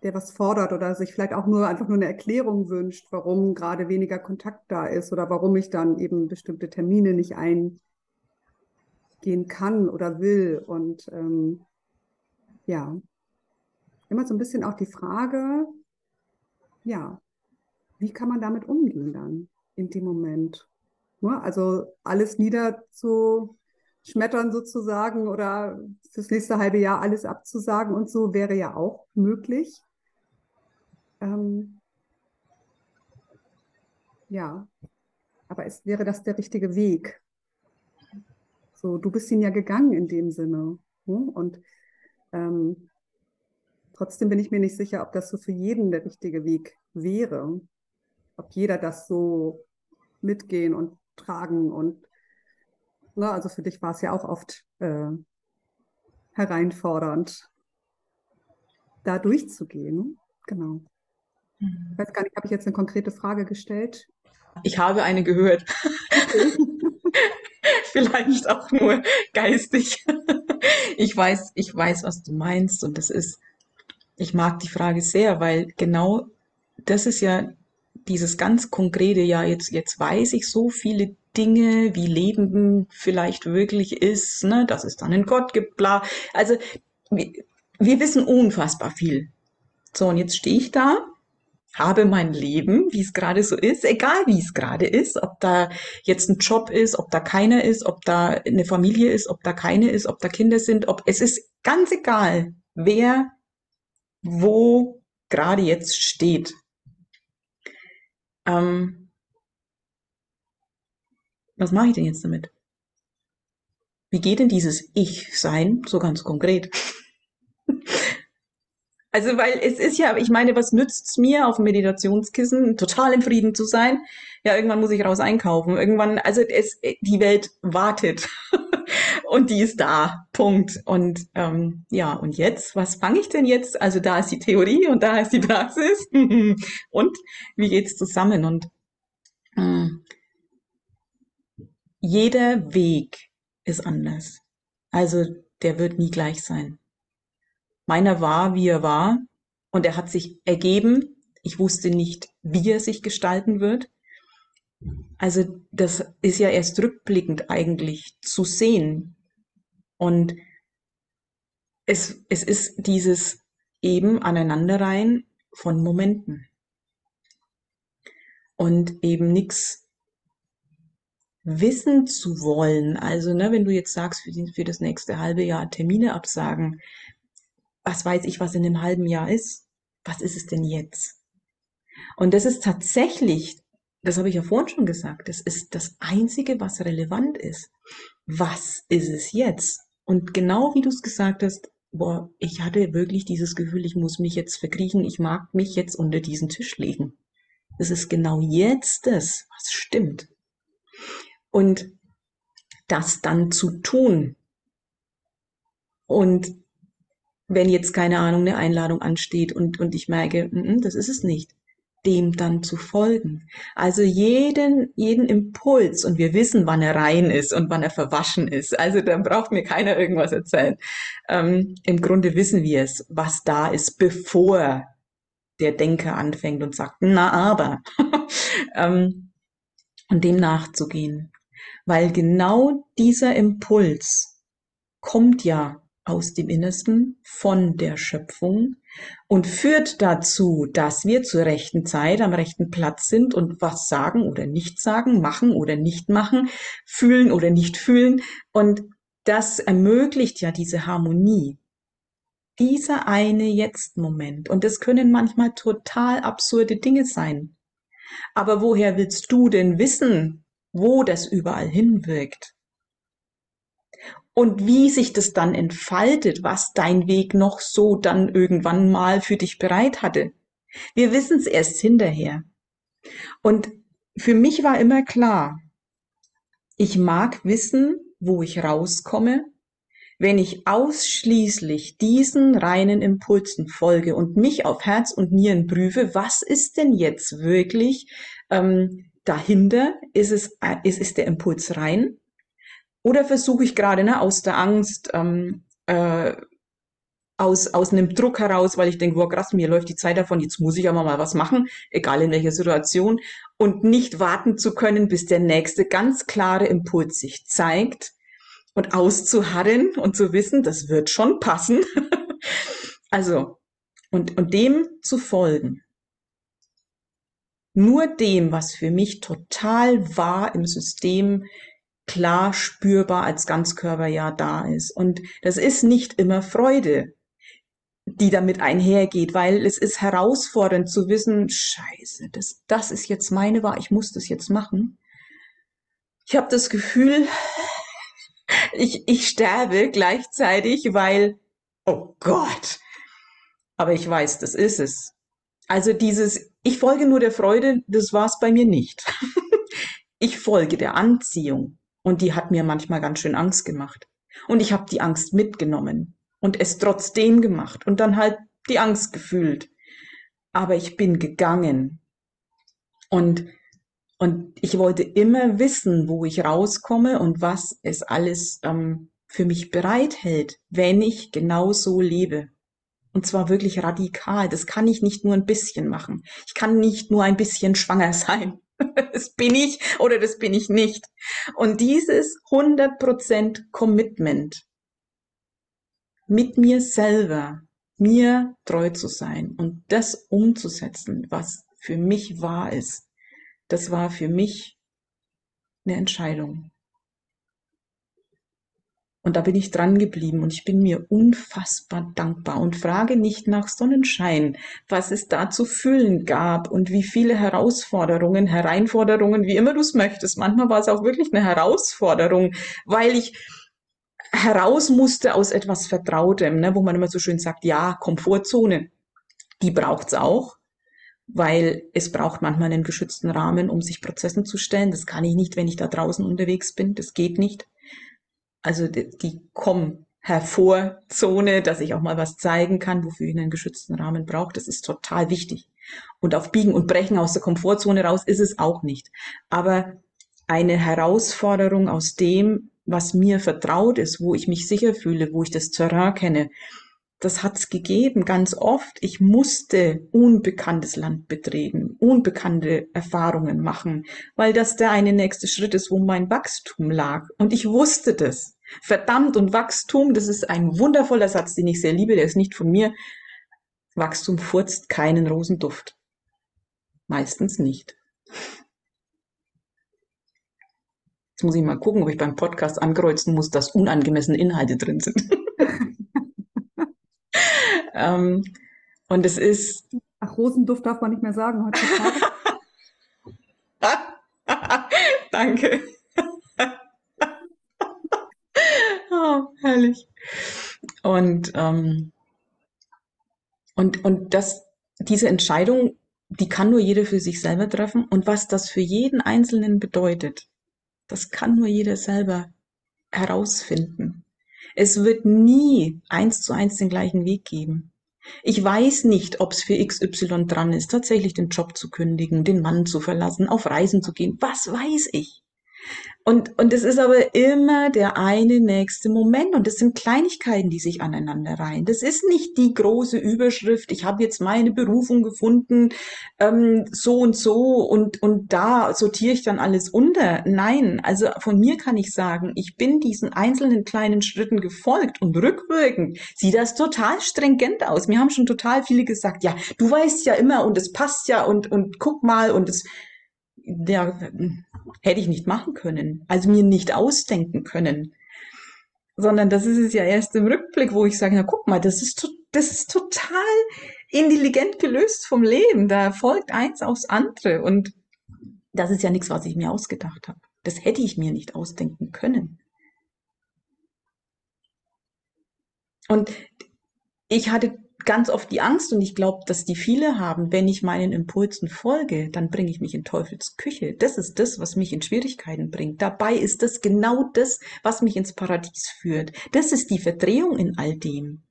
[SPEAKER 1] der was fordert oder sich vielleicht auch nur einfach nur eine Erklärung wünscht, warum gerade weniger Kontakt da ist oder warum ich dann eben bestimmte Termine nicht eingehen kann oder will. Und ähm, ja, immer so ein bisschen auch die Frage, ja, wie kann man damit umgehen dann in dem Moment? Ne? Also alles niederzu schmettern sozusagen oder fürs nächste halbe Jahr alles abzusagen und so wäre ja auch möglich. Ähm, ja, aber es wäre das der richtige Weg. So, du bist ihn ja gegangen in dem Sinne. Ne? Und ähm, trotzdem bin ich mir nicht sicher, ob das so für jeden der richtige Weg wäre. Ob jeder das so mitgehen und tragen und Ne? Also für dich war es ja auch oft äh, hereinfordernd, da durchzugehen. Genau. Ich weiß gar nicht, habe ich jetzt eine konkrete Frage gestellt?
[SPEAKER 2] Ich habe eine gehört. Okay. Vielleicht auch nur geistig. Ich weiß, ich weiß, was du meinst und das ist, ich mag die Frage sehr, weil genau das ist ja dieses ganz konkrete, ja, jetzt, jetzt weiß ich so viele Dinge, wie Leben vielleicht wirklich ist, ne, dass es dann einen Gott gibt, bla. Also wir, wir wissen unfassbar viel. So, und jetzt stehe ich da, habe mein Leben, wie es gerade so ist, egal wie es gerade ist, ob da jetzt ein Job ist, ob da keiner ist, ob da eine Familie ist, ob da keine ist, ob da Kinder sind, ob es ist ganz egal, wer wo gerade jetzt steht. Ähm, was mache ich denn jetzt damit? Wie geht denn dieses Ich-Sein so ganz konkret? Also, weil es ist ja, ich meine, was nützt es mir, auf dem Meditationskissen total im Frieden zu sein? Ja, irgendwann muss ich raus einkaufen. Irgendwann, also es, die Welt wartet. und die ist da. Punkt. Und ähm, ja, und jetzt, was fange ich denn jetzt? Also da ist die Theorie und da ist die Praxis. und wie geht's zusammen? Und ähm, jeder Weg ist anders. Also der wird nie gleich sein. Meiner war, wie er war, und er hat sich ergeben. Ich wusste nicht, wie er sich gestalten wird. Also das ist ja erst rückblickend eigentlich zu sehen. Und es, es ist dieses eben Aneinanderreihen von Momenten. Und eben nichts wissen zu wollen. Also, ne, wenn du jetzt sagst, für, die, für das nächste halbe Jahr Termine absagen, was weiß ich, was in einem halben Jahr ist? Was ist es denn jetzt? Und das ist tatsächlich, das habe ich ja vorhin schon gesagt, das ist das Einzige, was relevant ist. Was ist es jetzt? Und genau wie du es gesagt hast, boah, ich hatte wirklich dieses Gefühl, ich muss mich jetzt verkriechen, ich mag mich jetzt unter diesen Tisch legen. Das ist genau jetzt das, was stimmt. Und das dann zu tun. Und wenn jetzt keine Ahnung, eine Einladung ansteht und, und ich merke, -n, das ist es nicht, dem dann zu folgen. Also jeden, jeden Impuls und wir wissen, wann er rein ist und wann er verwaschen ist. Also dann braucht mir keiner irgendwas erzählen. Ähm, Im Grunde wissen wir es, was da ist, bevor der Denker anfängt und sagt, na aber, ähm, und dem nachzugehen. Weil genau dieser Impuls kommt ja aus dem Innersten von der Schöpfung und führt dazu, dass wir zur rechten Zeit am rechten Platz sind und was sagen oder nicht sagen, machen oder nicht machen, fühlen oder nicht fühlen. Und das ermöglicht ja diese Harmonie. Dieser eine Jetzt-Moment. Und das können manchmal total absurde Dinge sein. Aber woher willst du denn wissen, wo das überall hinwirkt? Und wie sich das dann entfaltet, was dein Weg noch so dann irgendwann mal für dich bereit hatte. Wir wissen es erst hinterher. Und für mich war immer klar, ich mag wissen, wo ich rauskomme, wenn ich ausschließlich diesen reinen Impulsen folge und mich auf Herz und Nieren prüfe, was ist denn jetzt wirklich ähm, dahinter? Ist es, äh, ist, ist der Impuls rein? Oder versuche ich gerade ne, aus der Angst, ähm, äh, aus, aus einem Druck heraus, weil ich denke, wow, krass, mir läuft die Zeit davon, jetzt muss ich aber mal was machen, egal in welcher Situation, und nicht warten zu können, bis der nächste ganz klare Impuls sich zeigt und auszuharren und zu wissen, das wird schon passen. also, und, und dem zu folgen. Nur dem, was für mich total wahr im System klar spürbar als Ganzkörper ja da ist. Und das ist nicht immer Freude, die damit einhergeht, weil es ist herausfordernd zu wissen, scheiße, das, das ist jetzt meine Wahl, ich muss das jetzt machen. Ich habe das Gefühl, ich, ich sterbe gleichzeitig, weil, oh Gott, aber ich weiß, das ist es. Also dieses, ich folge nur der Freude, das war es bei mir nicht. ich folge der Anziehung. Und die hat mir manchmal ganz schön Angst gemacht. Und ich habe die Angst mitgenommen und es trotzdem gemacht und dann halt die Angst gefühlt. Aber ich bin gegangen. Und, und ich wollte immer wissen, wo ich rauskomme und was es alles ähm, für mich bereithält, wenn ich genau so lebe. Und zwar wirklich radikal. Das kann ich nicht nur ein bisschen machen. Ich kann nicht nur ein bisschen schwanger sein. das bin ich oder das bin ich nicht. Und dieses 100% Commitment mit mir selber, mir treu zu sein und das umzusetzen, was für mich wahr ist, das war für mich eine Entscheidung. Und da bin ich dran geblieben und ich bin mir unfassbar dankbar und frage nicht nach Sonnenschein, was es da zu füllen gab und wie viele Herausforderungen, Hereinforderungen, wie immer du es möchtest. Manchmal war es auch wirklich eine Herausforderung, weil ich heraus musste aus etwas Vertrautem, ne, wo man immer so schön sagt, ja, Komfortzone, die braucht's auch weil es braucht manchmal einen geschützten Rahmen, um sich Prozessen zu stellen. Das kann ich nicht, wenn ich da draußen unterwegs bin. Das geht nicht also die, die kommen hervor Zone, dass ich auch mal was zeigen kann, wofür ich einen geschützten Rahmen brauche. Das ist total wichtig. Und auf Biegen und Brechen aus der Komfortzone raus ist es auch nicht. Aber eine Herausforderung aus dem, was mir vertraut ist, wo ich mich sicher fühle, wo ich das Terrain kenne, das hat's gegeben, ganz oft. Ich musste unbekanntes Land betreten, unbekannte Erfahrungen machen, weil das der eine nächste Schritt ist, wo mein Wachstum lag. Und ich wusste das. Verdammt und Wachstum, das ist ein wundervoller Satz, den ich sehr liebe, der ist nicht von mir. Wachstum furzt keinen Rosenduft. Meistens nicht. Jetzt muss ich mal gucken, ob ich beim Podcast ankreuzen muss, dass unangemessene Inhalte drin sind. Ähm, Und es ist.
[SPEAKER 1] Ach, Rosenduft darf man nicht mehr sagen heutzutage.
[SPEAKER 2] Danke. oh, herrlich. Und, ähm, und, und das, diese Entscheidung, die kann nur jeder für sich selber treffen. Und was das für jeden Einzelnen bedeutet, das kann nur jeder selber herausfinden. Es wird nie eins zu eins den gleichen Weg geben. Ich weiß nicht, ob es für XY dran ist, tatsächlich den Job zu kündigen, den Mann zu verlassen, auf Reisen zu gehen. Was weiß ich? Und, und es ist aber immer der eine nächste Moment und es sind Kleinigkeiten, die sich aneinander reihen. Das ist nicht die große Überschrift, ich habe jetzt meine Berufung gefunden, ähm, so und so und, und da sortiere ich dann alles unter. Nein, also von mir kann ich sagen, ich bin diesen einzelnen kleinen Schritten gefolgt und rückwirkend sieht das total stringent aus. Mir haben schon total viele gesagt, ja, du weißt ja immer und es passt ja und, und guck mal und es ja, hätte ich nicht machen können, also mir nicht ausdenken können. Sondern das ist es ja erst im Rückblick, wo ich sage, na guck mal, das ist, das ist total intelligent gelöst vom Leben. Da folgt eins aufs andere. Und das ist ja nichts, was ich mir ausgedacht habe. Das hätte ich mir nicht ausdenken können. Und ich hatte ganz oft die Angst und ich glaube, dass die viele haben, wenn ich meinen Impulsen folge, dann bringe ich mich in Teufels Küche. Das ist das, was mich in Schwierigkeiten bringt. Dabei ist das genau das, was mich ins Paradies führt. Das ist die Verdrehung in all dem.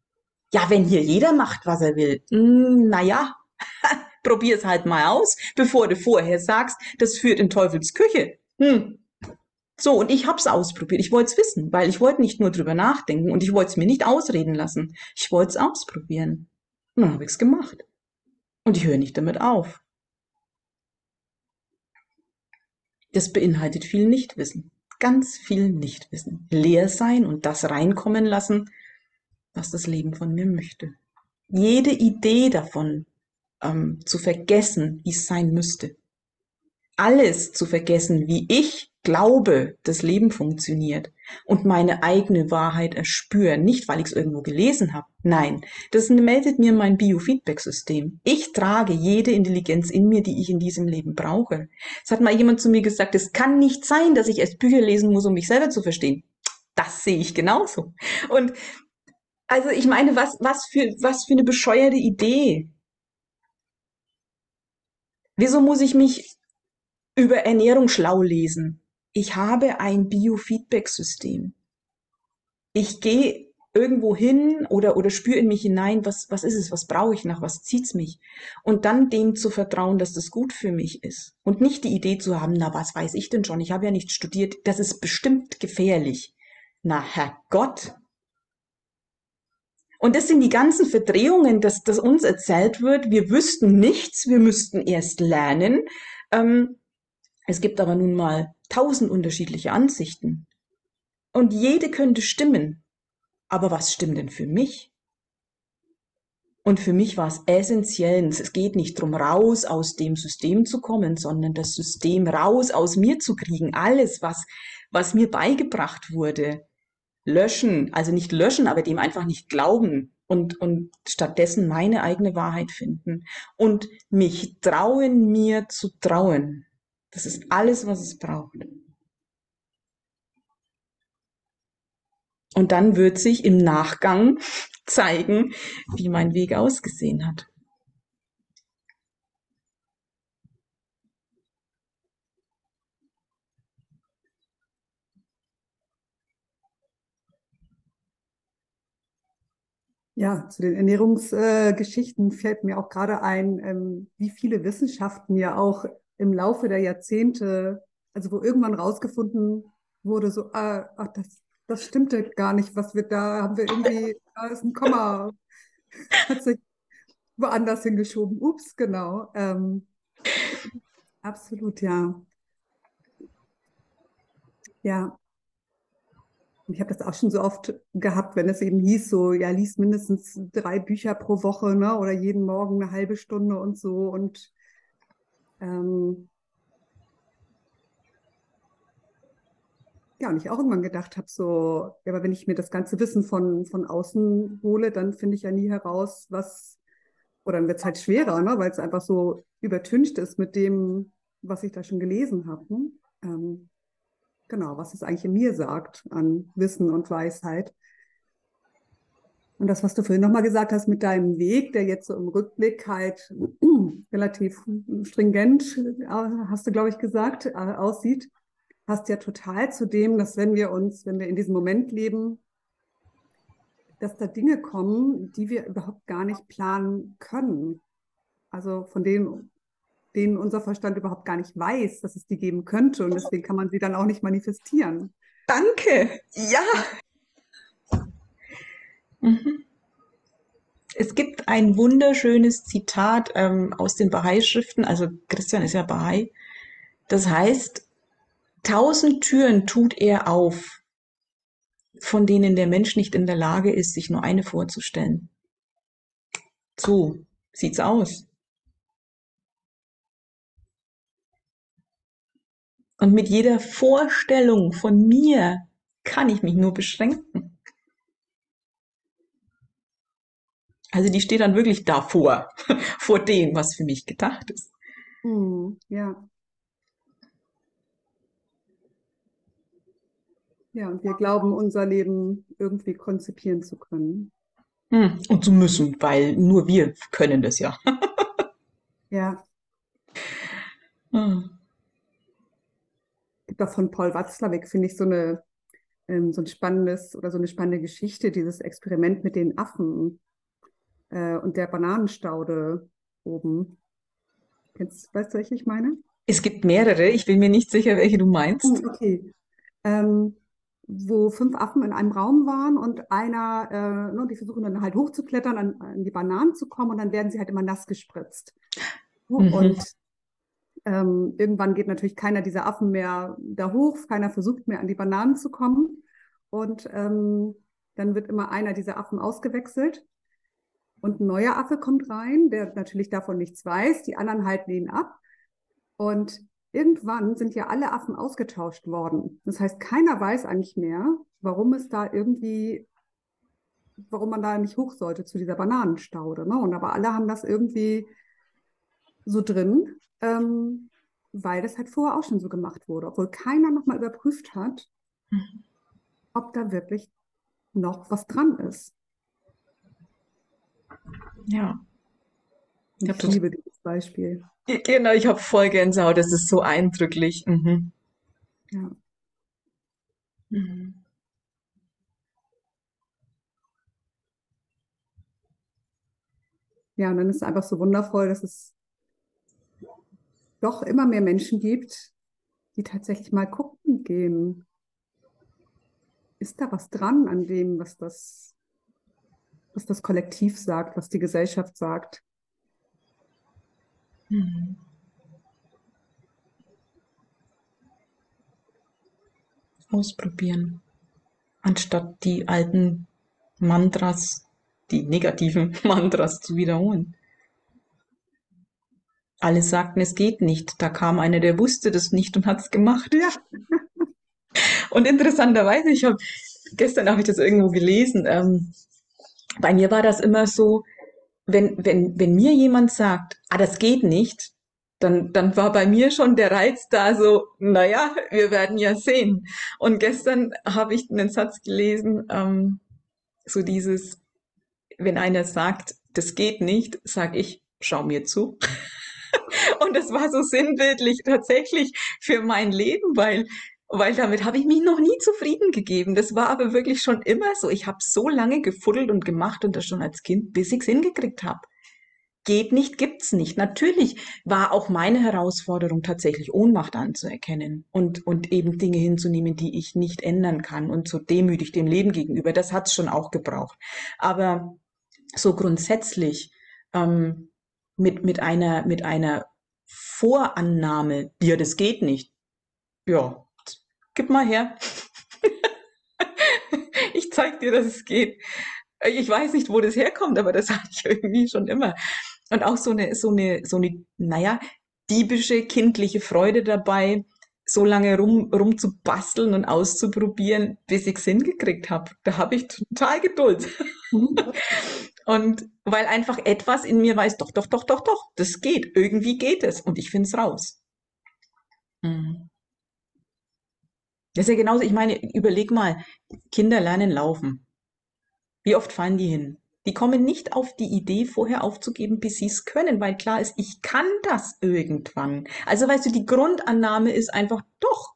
[SPEAKER 2] Ja, wenn hier jeder macht, was er will, hm, naja, probier es halt mal aus, bevor du vorher sagst, das führt in Teufels Küche. Hm, so, und ich hab's ausprobiert. Ich wollte es wissen, weil ich wollte nicht nur drüber nachdenken und ich wollte es mir nicht ausreden lassen. Ich wollte es ausprobieren. Und dann habe ich's gemacht. Und ich höre nicht damit auf. Das beinhaltet viel Nichtwissen. Ganz viel Nichtwissen. Leer sein und das reinkommen lassen, was das Leben von mir möchte. Jede Idee davon ähm, zu vergessen, wie es sein müsste. Alles zu vergessen, wie ich glaube, das Leben funktioniert und meine eigene Wahrheit erspüren, nicht weil ich es irgendwo gelesen habe. Nein, das meldet mir mein Biofeedback-System. Ich trage jede Intelligenz in mir, die ich in diesem Leben brauche. Es hat mal jemand zu mir gesagt, es kann nicht sein, dass ich erst Bücher lesen muss, um mich selber zu verstehen. Das sehe ich genauso. Und also ich meine, was, was, für, was für eine bescheuerte Idee. Wieso muss ich mich über Ernährung schlau lesen? ich habe ein Biofeedback-System. Ich gehe irgendwo hin oder, oder spüre in mich hinein, was, was ist es, was brauche ich nach, was zieht's mich? Und dann dem zu vertrauen, dass das gut für mich ist. Und nicht die Idee zu haben, na, was weiß ich denn schon? Ich habe ja nicht studiert. Das ist bestimmt gefährlich. Na, Herrgott. Und das sind die ganzen Verdrehungen, dass, dass uns erzählt wird, wir wüssten nichts, wir müssten erst lernen. Ähm, es gibt aber nun mal tausend unterschiedliche Ansichten. Und jede könnte stimmen. Aber was stimmt denn für mich? Und für mich war es essentiell, es geht nicht darum, raus aus dem System zu kommen, sondern das System raus aus mir zu kriegen. Alles, was, was mir beigebracht wurde, löschen, also nicht löschen, aber dem einfach nicht glauben und, und stattdessen meine eigene Wahrheit finden und mich trauen, mir zu trauen. Das ist alles, was es braucht. Und dann wird sich im Nachgang zeigen, wie mein Weg ausgesehen hat.
[SPEAKER 1] Ja, zu den Ernährungsgeschichten äh, fällt mir auch gerade ein, ähm, wie viele Wissenschaften ja auch im Laufe der Jahrzehnte, also wo irgendwann rausgefunden wurde, so, ah, ach, das, das stimmte gar nicht, was wir da, haben wir irgendwie, da ist ein Komma, hat sich woanders hingeschoben. Ups, genau. Ähm, absolut, ja. Ja. Ich habe das auch schon so oft gehabt, wenn es eben hieß, so, ja, lies mindestens drei Bücher pro Woche, ne, oder jeden Morgen eine halbe Stunde und so. Und ähm, ja, und ich auch irgendwann gedacht habe, so, ja, aber wenn ich mir das ganze Wissen von, von außen hole, dann finde ich ja nie heraus, was, oder dann wird es halt schwerer, ne? weil es einfach so übertüncht ist mit dem, was ich da schon gelesen habe. Ne? Ähm, genau, was es eigentlich in mir sagt an Wissen und Weisheit. Und das, was du vorhin nochmal gesagt hast mit deinem Weg, der jetzt so im Rückblick halt relativ stringent, äh, hast du, glaube ich, gesagt, äh, aussieht, passt ja total zu dem, dass wenn wir uns, wenn wir in diesem Moment leben, dass da Dinge kommen, die wir überhaupt gar nicht planen können. Also von denen, denen unser Verstand überhaupt gar nicht weiß, dass es die geben könnte. Und deswegen kann man sie dann auch nicht manifestieren.
[SPEAKER 2] Danke. Ja. Mhm. Es gibt ein wunderschönes Zitat ähm, aus den Bahai-Schriften, also Christian ist ja Bahai. Das heißt, tausend Türen tut er auf, von denen der Mensch nicht in der Lage ist, sich nur eine vorzustellen. So sieht's aus. Und mit jeder Vorstellung von mir kann ich mich nur beschränken. Also die steht dann wirklich davor, vor dem, was für mich gedacht ist.
[SPEAKER 1] Hm, ja. Ja, und wir glauben, unser Leben irgendwie konzipieren zu können.
[SPEAKER 2] Hm, und zu müssen, weil nur wir können das ja.
[SPEAKER 1] ja. Hm. Gibt auch von Paul Watzlawick, finde ich, so eine ähm, so ein spannendes oder so eine spannende Geschichte, dieses Experiment mit den Affen äh, und der Bananenstaude oben. Kennst, weißt du, welche ich meine?
[SPEAKER 2] Es gibt mehrere, ich bin mir nicht sicher, welche du meinst.
[SPEAKER 1] Hm, okay. Ähm, wo fünf Affen in einem Raum waren und einer, äh, ne, die versuchen dann halt hochzuklettern, an, an die Bananen zu kommen und dann werden sie halt immer nass gespritzt. Mhm. Und ähm, irgendwann geht natürlich keiner dieser Affen mehr da hoch, keiner versucht mehr an die Bananen zu kommen. Und ähm, dann wird immer einer dieser Affen ausgewechselt. Und ein neuer Affe kommt rein, der natürlich davon nichts weiß. Die anderen halten ihn ab. Und irgendwann sind ja alle Affen ausgetauscht worden. Das heißt, keiner weiß eigentlich mehr, warum es da irgendwie, warum man da nicht hoch sollte zu dieser Bananenstaude. Ne? Und aber alle haben das irgendwie so drin, ähm, weil das halt vorher auch schon so gemacht wurde, obwohl keiner nochmal überprüft hat, mhm. ob da wirklich noch was dran ist.
[SPEAKER 2] Ja.
[SPEAKER 1] Ich, ich liebe dieses Beispiel.
[SPEAKER 2] Genau, ich habe voll Gänsehaut, das ist so eindrücklich. Mhm.
[SPEAKER 1] Ja. Mhm. Ja, und dann ist es einfach so wundervoll, dass es doch immer mehr Menschen gibt, die tatsächlich mal gucken gehen. Ist da was dran an dem, was das was das Kollektiv sagt, was die Gesellschaft sagt. Mhm.
[SPEAKER 2] Ausprobieren. Anstatt die alten Mantras, die negativen Mantras zu wiederholen. Alle sagten, es geht nicht. Da kam einer, der wusste das nicht und hat es gemacht.
[SPEAKER 1] Ja.
[SPEAKER 2] Und interessanterweise, ich habe gestern habe ich das irgendwo gelesen. Ähm, bei mir war das immer so, wenn, wenn, wenn mir jemand sagt, ah, das geht nicht, dann, dann war bei mir schon der Reiz da so, naja, wir werden ja sehen. Und gestern habe ich einen Satz gelesen, ähm, so dieses, wenn einer sagt, das geht nicht, sag ich, schau mir zu. Und das war so sinnbildlich tatsächlich für mein Leben, weil weil damit habe ich mich noch nie zufrieden gegeben. Das war aber wirklich schon immer so. Ich habe so lange gefuddelt und gemacht und das schon als Kind, bis ich es hingekriegt habe. Geht nicht, gibt's nicht. Natürlich war auch meine Herausforderung tatsächlich Ohnmacht anzuerkennen und, und eben Dinge hinzunehmen, die ich nicht ändern kann und so demütig dem Leben gegenüber. Das hat's schon auch gebraucht. Aber so grundsätzlich ähm, mit, mit, einer, mit einer Vorannahme, ja, das geht nicht. Ja, gib mal her. ich zeig dir, dass es geht. Ich weiß nicht, wo das herkommt, aber das hatte ich irgendwie schon immer. Und auch so eine, so eine, so eine, naja, diebische, kindliche Freude dabei, so lange rum, rum zu basteln und auszuprobieren, bis ich es hingekriegt habe. Da habe ich total Geduld. Und weil einfach etwas in mir weiß, doch, doch, doch, doch, doch, das geht. Irgendwie geht es. Und ich finde es raus. Mhm. Das ist ja genauso, ich meine, überleg mal, Kinder lernen laufen. Wie oft fallen die hin? Die kommen nicht auf die Idee, vorher aufzugeben, bis sie es können, weil klar ist, ich kann das irgendwann. Also weißt du, die Grundannahme ist einfach doch.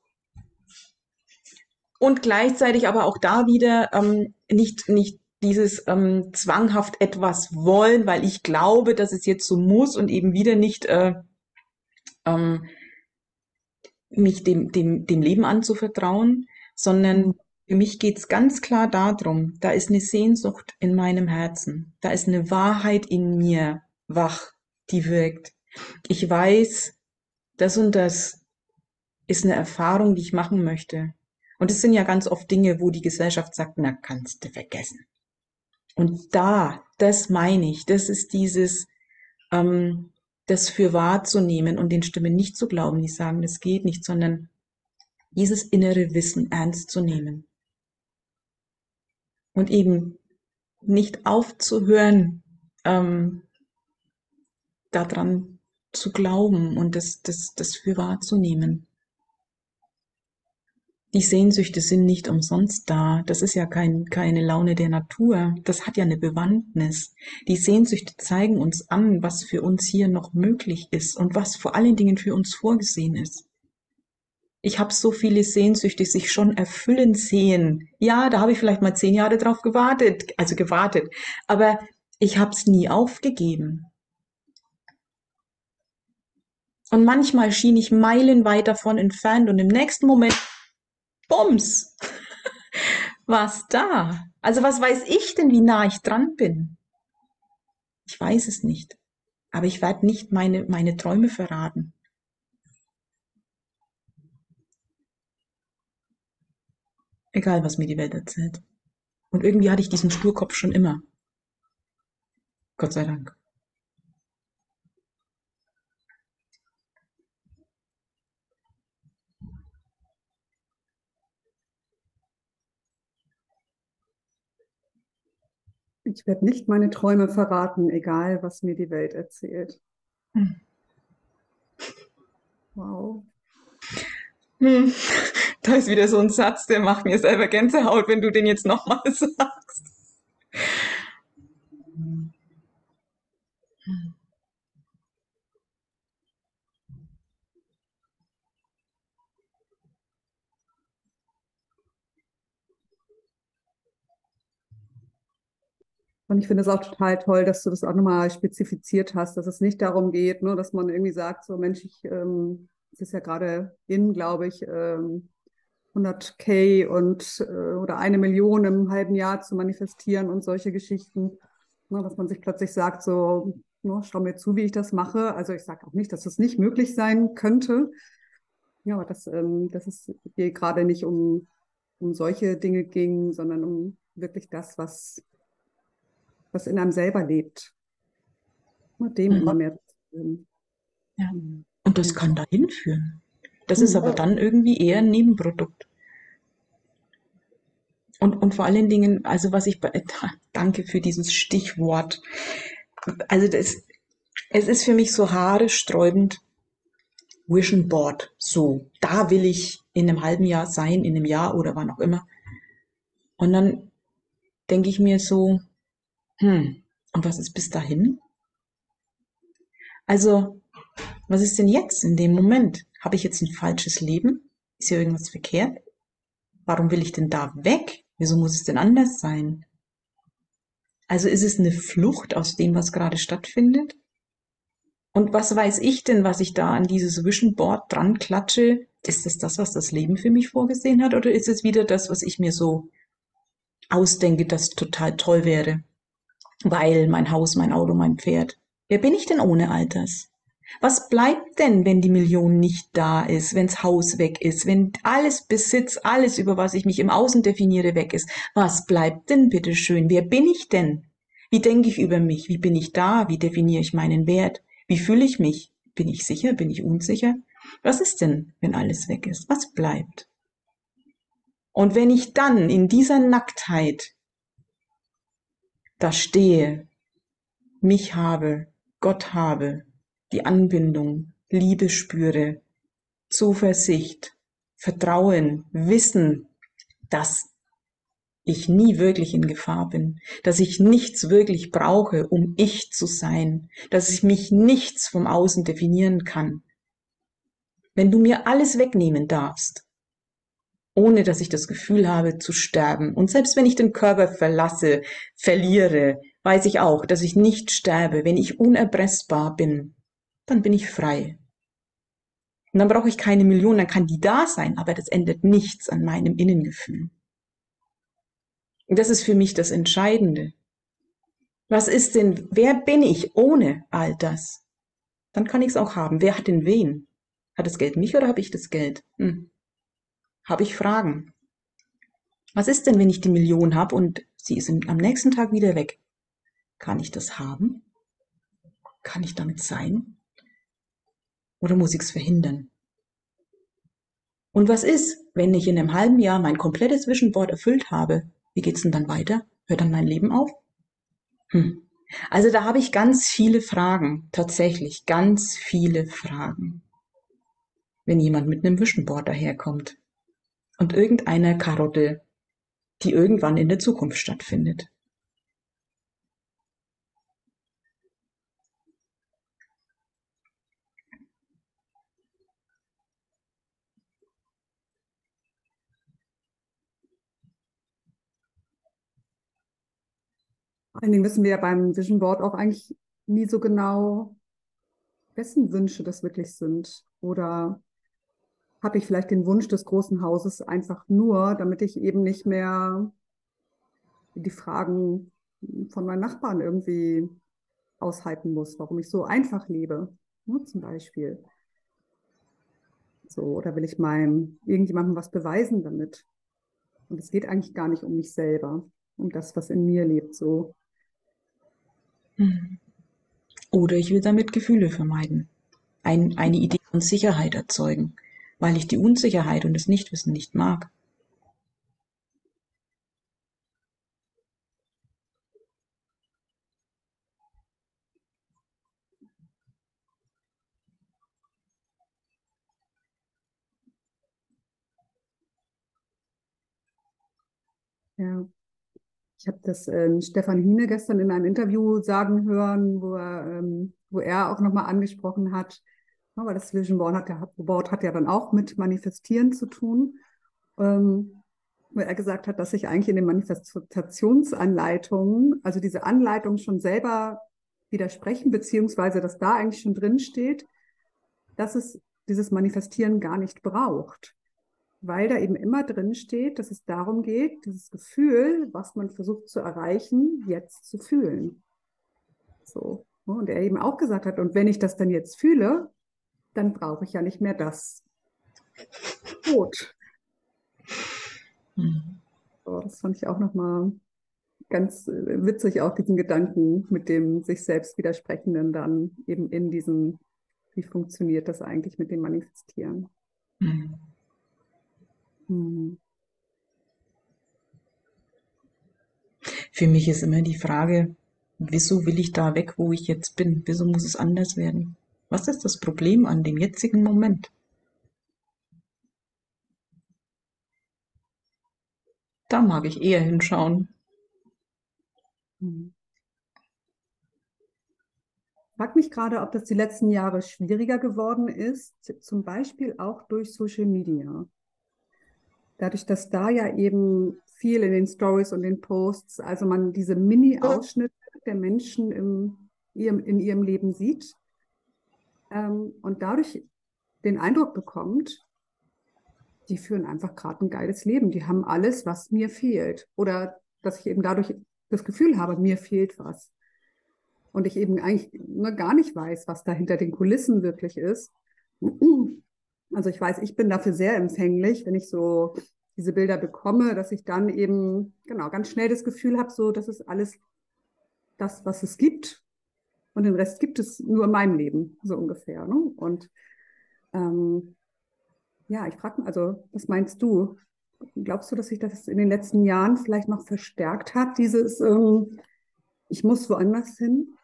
[SPEAKER 2] Und gleichzeitig aber auch da wieder ähm, nicht, nicht dieses ähm, zwanghaft etwas wollen, weil ich glaube, dass es jetzt so muss und eben wieder nicht äh, ähm, mich dem, dem, dem Leben anzuvertrauen, sondern für mich geht's ganz klar darum, da ist eine Sehnsucht in meinem Herzen, da ist eine Wahrheit in mir wach, die wirkt. Ich weiß, das und das ist eine Erfahrung, die ich machen möchte. Und es sind ja ganz oft Dinge, wo die Gesellschaft sagt, na, kannst du vergessen. Und da, das meine ich, das ist dieses, ähm, das für wahrzunehmen und den Stimmen nicht zu glauben, die sagen, das geht nicht, sondern dieses innere Wissen ernst zu nehmen. Und eben nicht aufzuhören, ähm, daran zu glauben und das, das, das für wahrzunehmen. Die Sehnsüchte sind nicht umsonst da. Das ist ja kein, keine Laune der Natur. Das hat ja eine Bewandtnis. Die Sehnsüchte zeigen uns an, was für uns hier noch möglich ist und was vor allen Dingen für uns vorgesehen ist. Ich habe so viele Sehnsüchte sich schon erfüllen sehen. Ja, da habe ich vielleicht mal zehn Jahre drauf gewartet, also gewartet. Aber ich habe es nie aufgegeben. Und manchmal schien ich meilenweit davon entfernt und im nächsten Moment Bums, was da? Also was weiß ich denn, wie nah ich dran bin? Ich weiß es nicht. Aber ich werde nicht meine, meine Träume verraten. Egal, was mir die Welt erzählt. Und irgendwie hatte ich diesen Sturkopf schon immer. Gott sei Dank.
[SPEAKER 1] Ich werde nicht meine Träume verraten, egal was mir die Welt erzählt. Hm.
[SPEAKER 2] Wow. Hm. Da ist wieder so ein Satz, der macht mir selber Gänsehaut, wenn du den jetzt nochmal sagst.
[SPEAKER 1] Und ich finde es auch total toll, dass du das auch nochmal spezifiziert hast, dass es nicht darum geht, nur, dass man irgendwie sagt, so Mensch, ich, ähm, es ist ja gerade in, glaube ich, ähm, 100k und äh, oder eine Million im halben Jahr zu manifestieren und solche Geschichten, ne, dass man sich plötzlich sagt, so, ne, schau mir zu, wie ich das mache. Also ich sage auch nicht, dass das nicht möglich sein könnte. Ja, aber dass, ähm, dass es hier gerade nicht um, um solche Dinge ging, sondern um wirklich das, was was in einem selber lebt. Dem mhm. immer mehr
[SPEAKER 2] Ja. Und das kann dahin führen. Das ist aber dann irgendwie eher ein Nebenprodukt. Und, und vor allen Dingen, also was ich, danke für dieses Stichwort. Also das, es ist für mich so haaresträubend. Vision Board. So, da will ich in einem halben Jahr sein, in einem Jahr oder wann auch immer. Und dann denke ich mir so, hm, und was ist bis dahin? Also, was ist denn jetzt in dem Moment? Habe ich jetzt ein falsches Leben? Ist hier irgendwas verkehrt? Warum will ich denn da weg? Wieso muss es denn anders sein? Also ist es eine Flucht aus dem, was gerade stattfindet? Und was weiß ich denn, was ich da an dieses Vision Board dran klatsche? Ist es das, was das Leben für mich vorgesehen hat? Oder ist es wieder das, was ich mir so ausdenke, das total toll wäre? Weil mein Haus, mein Auto, mein Pferd. Wer bin ich denn ohne Alters? Was bleibt denn, wenn die Million nicht da ist, wenns Haus weg ist, wenn alles Besitz, alles, über was ich mich im Außen definiere, weg ist? Was bleibt denn, bitteschön? Wer bin ich denn? Wie denke ich über mich? Wie bin ich da? Wie definiere ich meinen Wert? Wie fühle ich mich? Bin ich sicher? Bin ich unsicher? Was ist denn, wenn alles weg ist? Was bleibt? Und wenn ich dann in dieser Nacktheit da stehe mich habe, Gott habe, die Anbindung, Liebe spüre, Zuversicht, Vertrauen, Wissen, dass ich nie wirklich in Gefahr bin, dass ich nichts wirklich brauche, um ich zu sein, dass ich mich nichts vom Außen definieren kann. Wenn du mir alles wegnehmen darfst, ohne dass ich das Gefühl habe zu sterben, und selbst wenn ich den Körper verlasse, verliere, weiß ich auch, dass ich nicht sterbe, wenn ich unerpressbar bin, dann bin ich frei. Und dann brauche ich keine Million, dann kann die da sein, aber das ändert nichts an meinem Innengefühl. Und das ist für mich das Entscheidende. Was ist denn, wer bin ich ohne all das? Dann kann ich es auch haben. Wer hat denn wen? Hat das Geld mich oder habe ich das Geld? Hm. Habe ich Fragen? Was ist denn, wenn ich die Million habe und sie ist am nächsten Tag wieder weg? Kann ich das haben? Kann ich damit sein? Oder muss ich es verhindern? Und was ist, wenn ich in einem halben Jahr mein komplettes Vision erfüllt habe wie geht's denn dann weiter? Hört dann mein Leben auf? Hm. Also da habe ich ganz viele Fragen, tatsächlich ganz viele Fragen. Wenn jemand mit einem Vision daherkommt und irgendeiner Karotte, die irgendwann in der Zukunft stattfindet.
[SPEAKER 1] allen Dingen wissen wir ja beim Vision Board auch eigentlich nie so genau, wessen Wünsche das wirklich sind. Oder habe ich vielleicht den Wunsch des großen Hauses einfach nur, damit ich eben nicht mehr die Fragen von meinen Nachbarn irgendwie aushalten muss, warum ich so einfach lebe, ne, zum Beispiel. So, oder will ich meinem irgendjemandem was beweisen damit? Und es geht eigentlich gar nicht um mich selber, um das, was in mir lebt, so.
[SPEAKER 2] Mhm. Oder ich will damit Gefühle vermeiden. Ein, eine Idee von Sicherheit erzeugen, weil ich die Unsicherheit und das Nichtwissen nicht mag.
[SPEAKER 1] Ja. Ich habe das ähm, Stefan Hine gestern in einem Interview sagen hören, wo er, ähm, wo er auch nochmal angesprochen hat, weil das Vision Board hat, ja, Board hat ja dann auch mit Manifestieren zu tun, ähm, wo er gesagt hat, dass sich eigentlich in den Manifestationsanleitungen, also diese Anleitungen schon selber widersprechen, beziehungsweise dass da eigentlich schon drin steht, dass es dieses Manifestieren gar nicht braucht weil da eben immer drin steht, dass es darum geht, dieses Gefühl, was man versucht zu erreichen, jetzt zu fühlen. So. Und er eben auch gesagt hat, und wenn ich das dann jetzt fühle, dann brauche ich ja nicht mehr das. Gut. Mhm. So, das fand ich auch nochmal ganz äh, witzig, auch diesen Gedanken mit dem sich selbst widersprechenden dann eben in diesem, wie funktioniert das eigentlich mit dem Manifestieren. Mhm.
[SPEAKER 2] Hm. Für mich ist immer die Frage, wieso will ich da weg, wo ich jetzt bin? Wieso muss es anders werden? Was ist das Problem an dem jetzigen Moment? Da mag ich eher hinschauen.
[SPEAKER 1] Hm. Ich frage mich gerade, ob das die letzten Jahre schwieriger geworden ist, zum Beispiel auch durch Social Media dadurch, dass da ja eben viel in den Stories und den Posts, also man diese Mini-Ausschnitte der Menschen im, in ihrem Leben sieht ähm, und dadurch den Eindruck bekommt, die führen einfach gerade ein geiles Leben. Die haben alles, was mir fehlt. Oder dass ich eben dadurch das Gefühl habe, mir fehlt was. Und ich eben eigentlich nur gar nicht weiß, was da hinter den Kulissen wirklich ist. Also ich weiß, ich bin dafür sehr empfänglich, wenn ich so diese Bilder bekomme, dass ich dann eben genau ganz schnell das Gefühl habe, so das ist alles das, was es gibt und den Rest gibt es nur in meinem Leben, so ungefähr. Ne? Und ähm, ja, ich frage, mich, also was meinst du? Glaubst du, dass sich das in den letzten Jahren vielleicht noch verstärkt hat, dieses ähm, Ich muss woanders hin?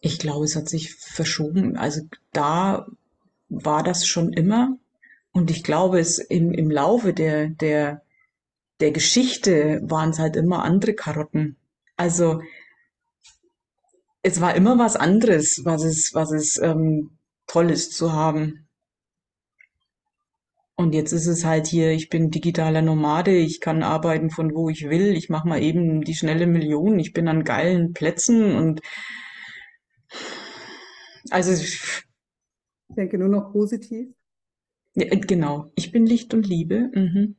[SPEAKER 2] Ich glaube, es hat sich verschoben. Also da war das schon immer und ich glaube, es im, im Laufe der, der, der Geschichte waren es halt immer andere Karotten. Also es war immer was anderes, was es, was es ähm, toll ist zu haben. Und jetzt ist es halt hier, ich bin digitaler Nomade, ich kann arbeiten von wo ich will, ich mache mal eben die schnelle Million, ich bin an geilen Plätzen und also
[SPEAKER 1] ich denke nur noch positiv.
[SPEAKER 2] Ja, äh, genau, ich bin Licht und Liebe. Mhm.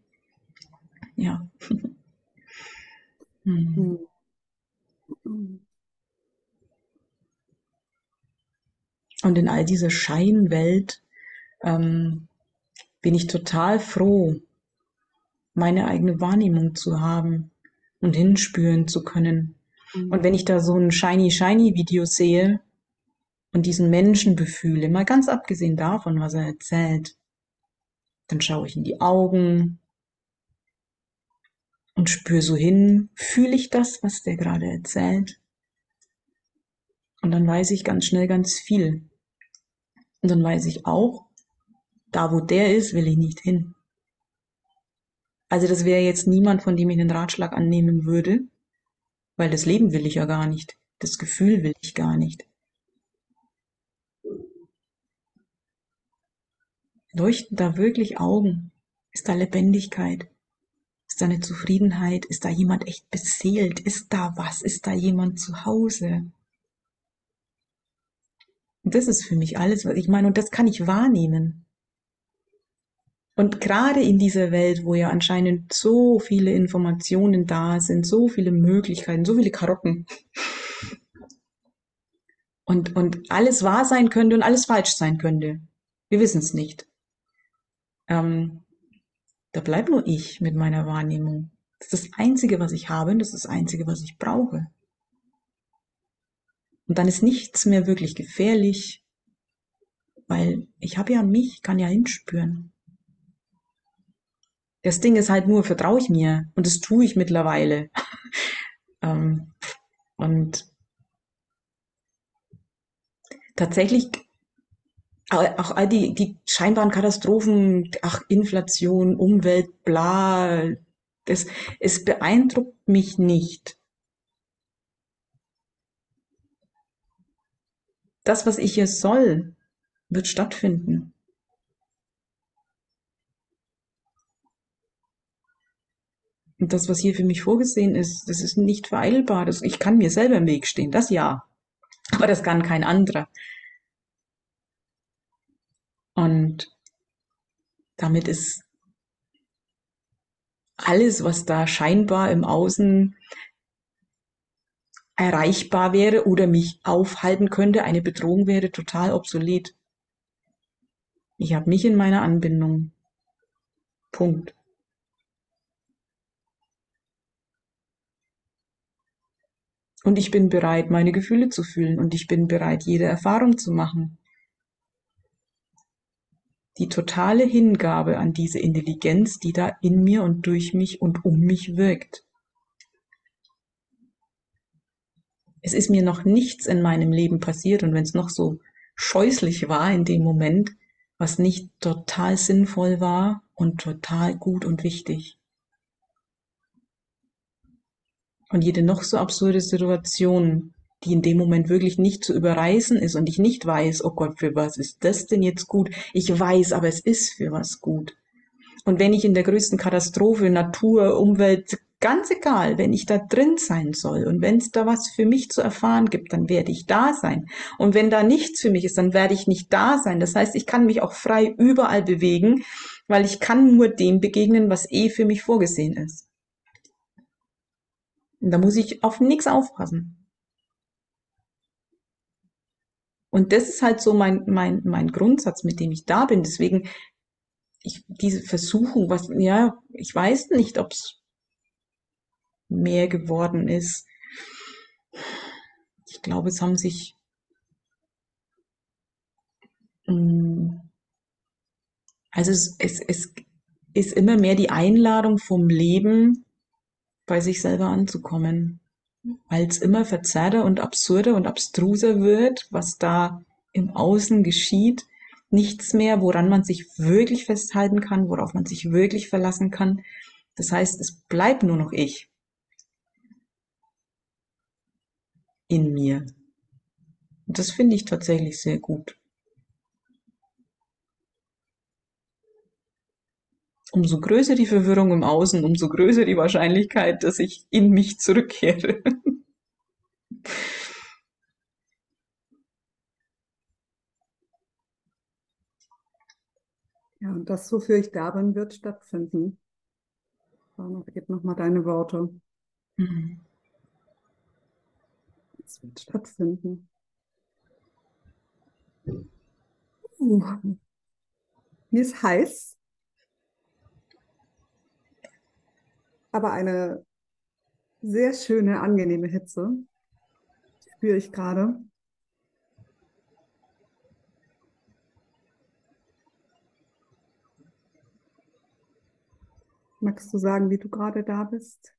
[SPEAKER 2] Ja. hm. Und in all dieser Scheinwelt ähm, bin ich total froh, meine eigene Wahrnehmung zu haben und hinspüren zu können. Mhm. Und wenn ich da so ein shiny shiny Video sehe und diesen Menschen befühle, mal ganz abgesehen davon, was er erzählt, dann schaue ich in die Augen und spüre so hin, fühle ich das, was der gerade erzählt? Und dann weiß ich ganz schnell ganz viel. Und dann weiß ich auch, da wo der ist, will ich nicht hin. Also das wäre jetzt niemand, von dem ich einen Ratschlag annehmen würde, weil das Leben will ich ja gar nicht. Das Gefühl will ich gar nicht. Leuchten da wirklich Augen? Ist da Lebendigkeit? Ist da eine Zufriedenheit? Ist da jemand echt beseelt? Ist da was? Ist da jemand zu Hause? Und das ist für mich alles, was ich meine, und das kann ich wahrnehmen. Und gerade in dieser Welt, wo ja anscheinend so viele Informationen da sind, so viele Möglichkeiten, so viele Karotten und, und alles wahr sein könnte und alles falsch sein könnte. Wir wissen es nicht. Ähm, da bleibt nur ich mit meiner Wahrnehmung. Das ist das Einzige, was ich habe und das ist das Einzige, was ich brauche. Und dann ist nichts mehr wirklich gefährlich, weil ich habe ja mich, kann ja hinspüren. Das Ding ist halt nur, vertraue ich mir. Und das tue ich mittlerweile. ähm, und tatsächlich auch all die, die scheinbaren Katastrophen, ach, Inflation, Umwelt, bla, das, es beeindruckt mich nicht. Das, was ich hier soll, wird stattfinden. Und das, was hier für mich vorgesehen ist, das ist nicht vereilbar. Das, ich kann mir selber im Weg stehen, das ja. Aber das kann kein anderer. Und damit ist alles, was da scheinbar im Außen erreichbar wäre oder mich aufhalten könnte, eine Bedrohung wäre, total obsolet. Ich habe mich in meiner Anbindung. Punkt. Und ich bin bereit, meine Gefühle zu fühlen und ich bin bereit, jede Erfahrung zu machen. Die totale Hingabe an diese Intelligenz, die da in mir und durch mich und um mich wirkt. Es ist mir noch nichts in meinem Leben passiert und wenn es noch so scheußlich war in dem Moment, was nicht total sinnvoll war und total gut und wichtig. Und jede noch so absurde Situation, die in dem Moment wirklich nicht zu überreißen ist und ich nicht weiß, oh Gott, für was ist das denn jetzt gut? Ich weiß, aber es ist für was gut. Und wenn ich in der größten Katastrophe, Natur, Umwelt, ganz egal, wenn ich da drin sein soll und wenn es da was für mich zu erfahren gibt, dann werde ich da sein. Und wenn da nichts für mich ist, dann werde ich nicht da sein. Das heißt, ich kann mich auch frei überall bewegen, weil ich kann nur dem begegnen, was eh für mich vorgesehen ist. Und da muss ich auf nichts aufpassen. Und das ist halt so mein, mein, mein Grundsatz, mit dem ich da bin. Deswegen, ich, diese Versuchung, was, ja, ich weiß nicht, ob es mehr geworden ist. Ich glaube, es haben sich mm, also es, es, es ist immer mehr die Einladung vom Leben, bei sich selber anzukommen. Weil es immer verzerrter und absurder und abstruser wird, was da im Außen geschieht. Nichts mehr, woran man sich wirklich festhalten kann, worauf man sich wirklich verlassen kann. Das heißt, es bleibt nur noch ich in mir. Und das finde ich tatsächlich sehr gut. Umso größer die Verwirrung im Außen, umso größer die Wahrscheinlichkeit, dass ich in mich zurückkehre.
[SPEAKER 1] Ja, und das, wofür ich da bin, wird stattfinden. Noch, gib noch mal deine Worte. Mhm. Es wird stattfinden. Uh. Mir ist heiß, aber eine sehr schöne, angenehme Hitze spüre ich gerade. Magst du sagen, wie du gerade da bist?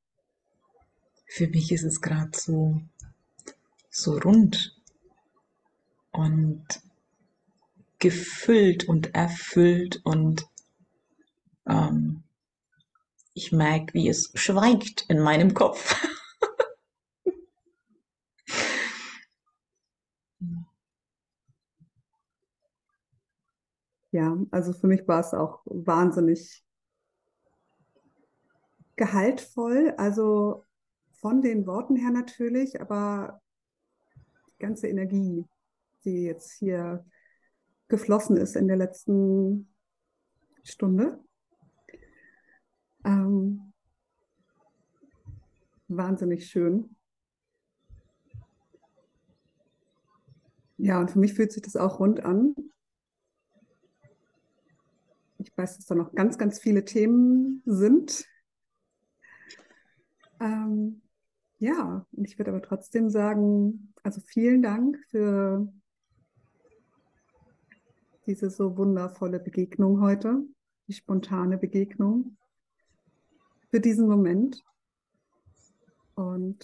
[SPEAKER 2] Für mich ist es gerade so, so rund und gefüllt und erfüllt und ähm, ich merke, wie es schweigt in meinem Kopf.
[SPEAKER 1] ja, also für mich war es auch wahnsinnig gehaltvoll, also von den Worten her natürlich, aber die ganze Energie, die jetzt hier geflossen ist in der letzten Stunde. Ähm, wahnsinnig schön. Ja, und für mich fühlt sich das auch rund an. Ich weiß, dass da noch ganz, ganz viele Themen sind, ähm, ja, und ich würde aber trotzdem sagen, also vielen Dank für diese so wundervolle Begegnung heute, die spontane Begegnung, für diesen Moment. Und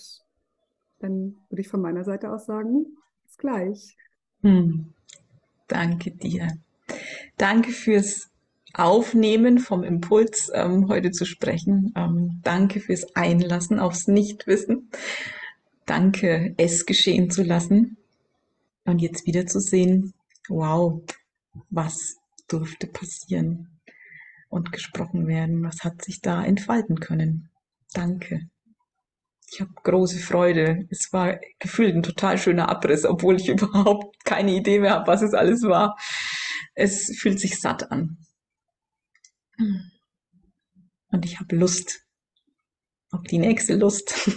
[SPEAKER 1] dann würde ich von meiner Seite aus sagen, bis gleich.
[SPEAKER 2] Hm. Danke dir. Danke fürs Aufnehmen vom Impuls, ähm, heute zu sprechen. Ähm, danke fürs Einlassen aufs Nichtwissen. Danke, es geschehen zu lassen. Und jetzt wieder zu sehen, wow, was durfte passieren und gesprochen werden? Was hat sich da entfalten können? Danke. Ich habe große Freude. Es war gefühlt ein total schöner Abriss, obwohl ich überhaupt keine Idee mehr habe, was es alles war. Es fühlt sich satt an. Und ich habe Lust auf die nächste Lust.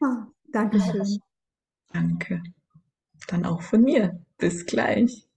[SPEAKER 1] oh, Dankeschön.
[SPEAKER 2] Danke. Dann auch von mir. Bis gleich.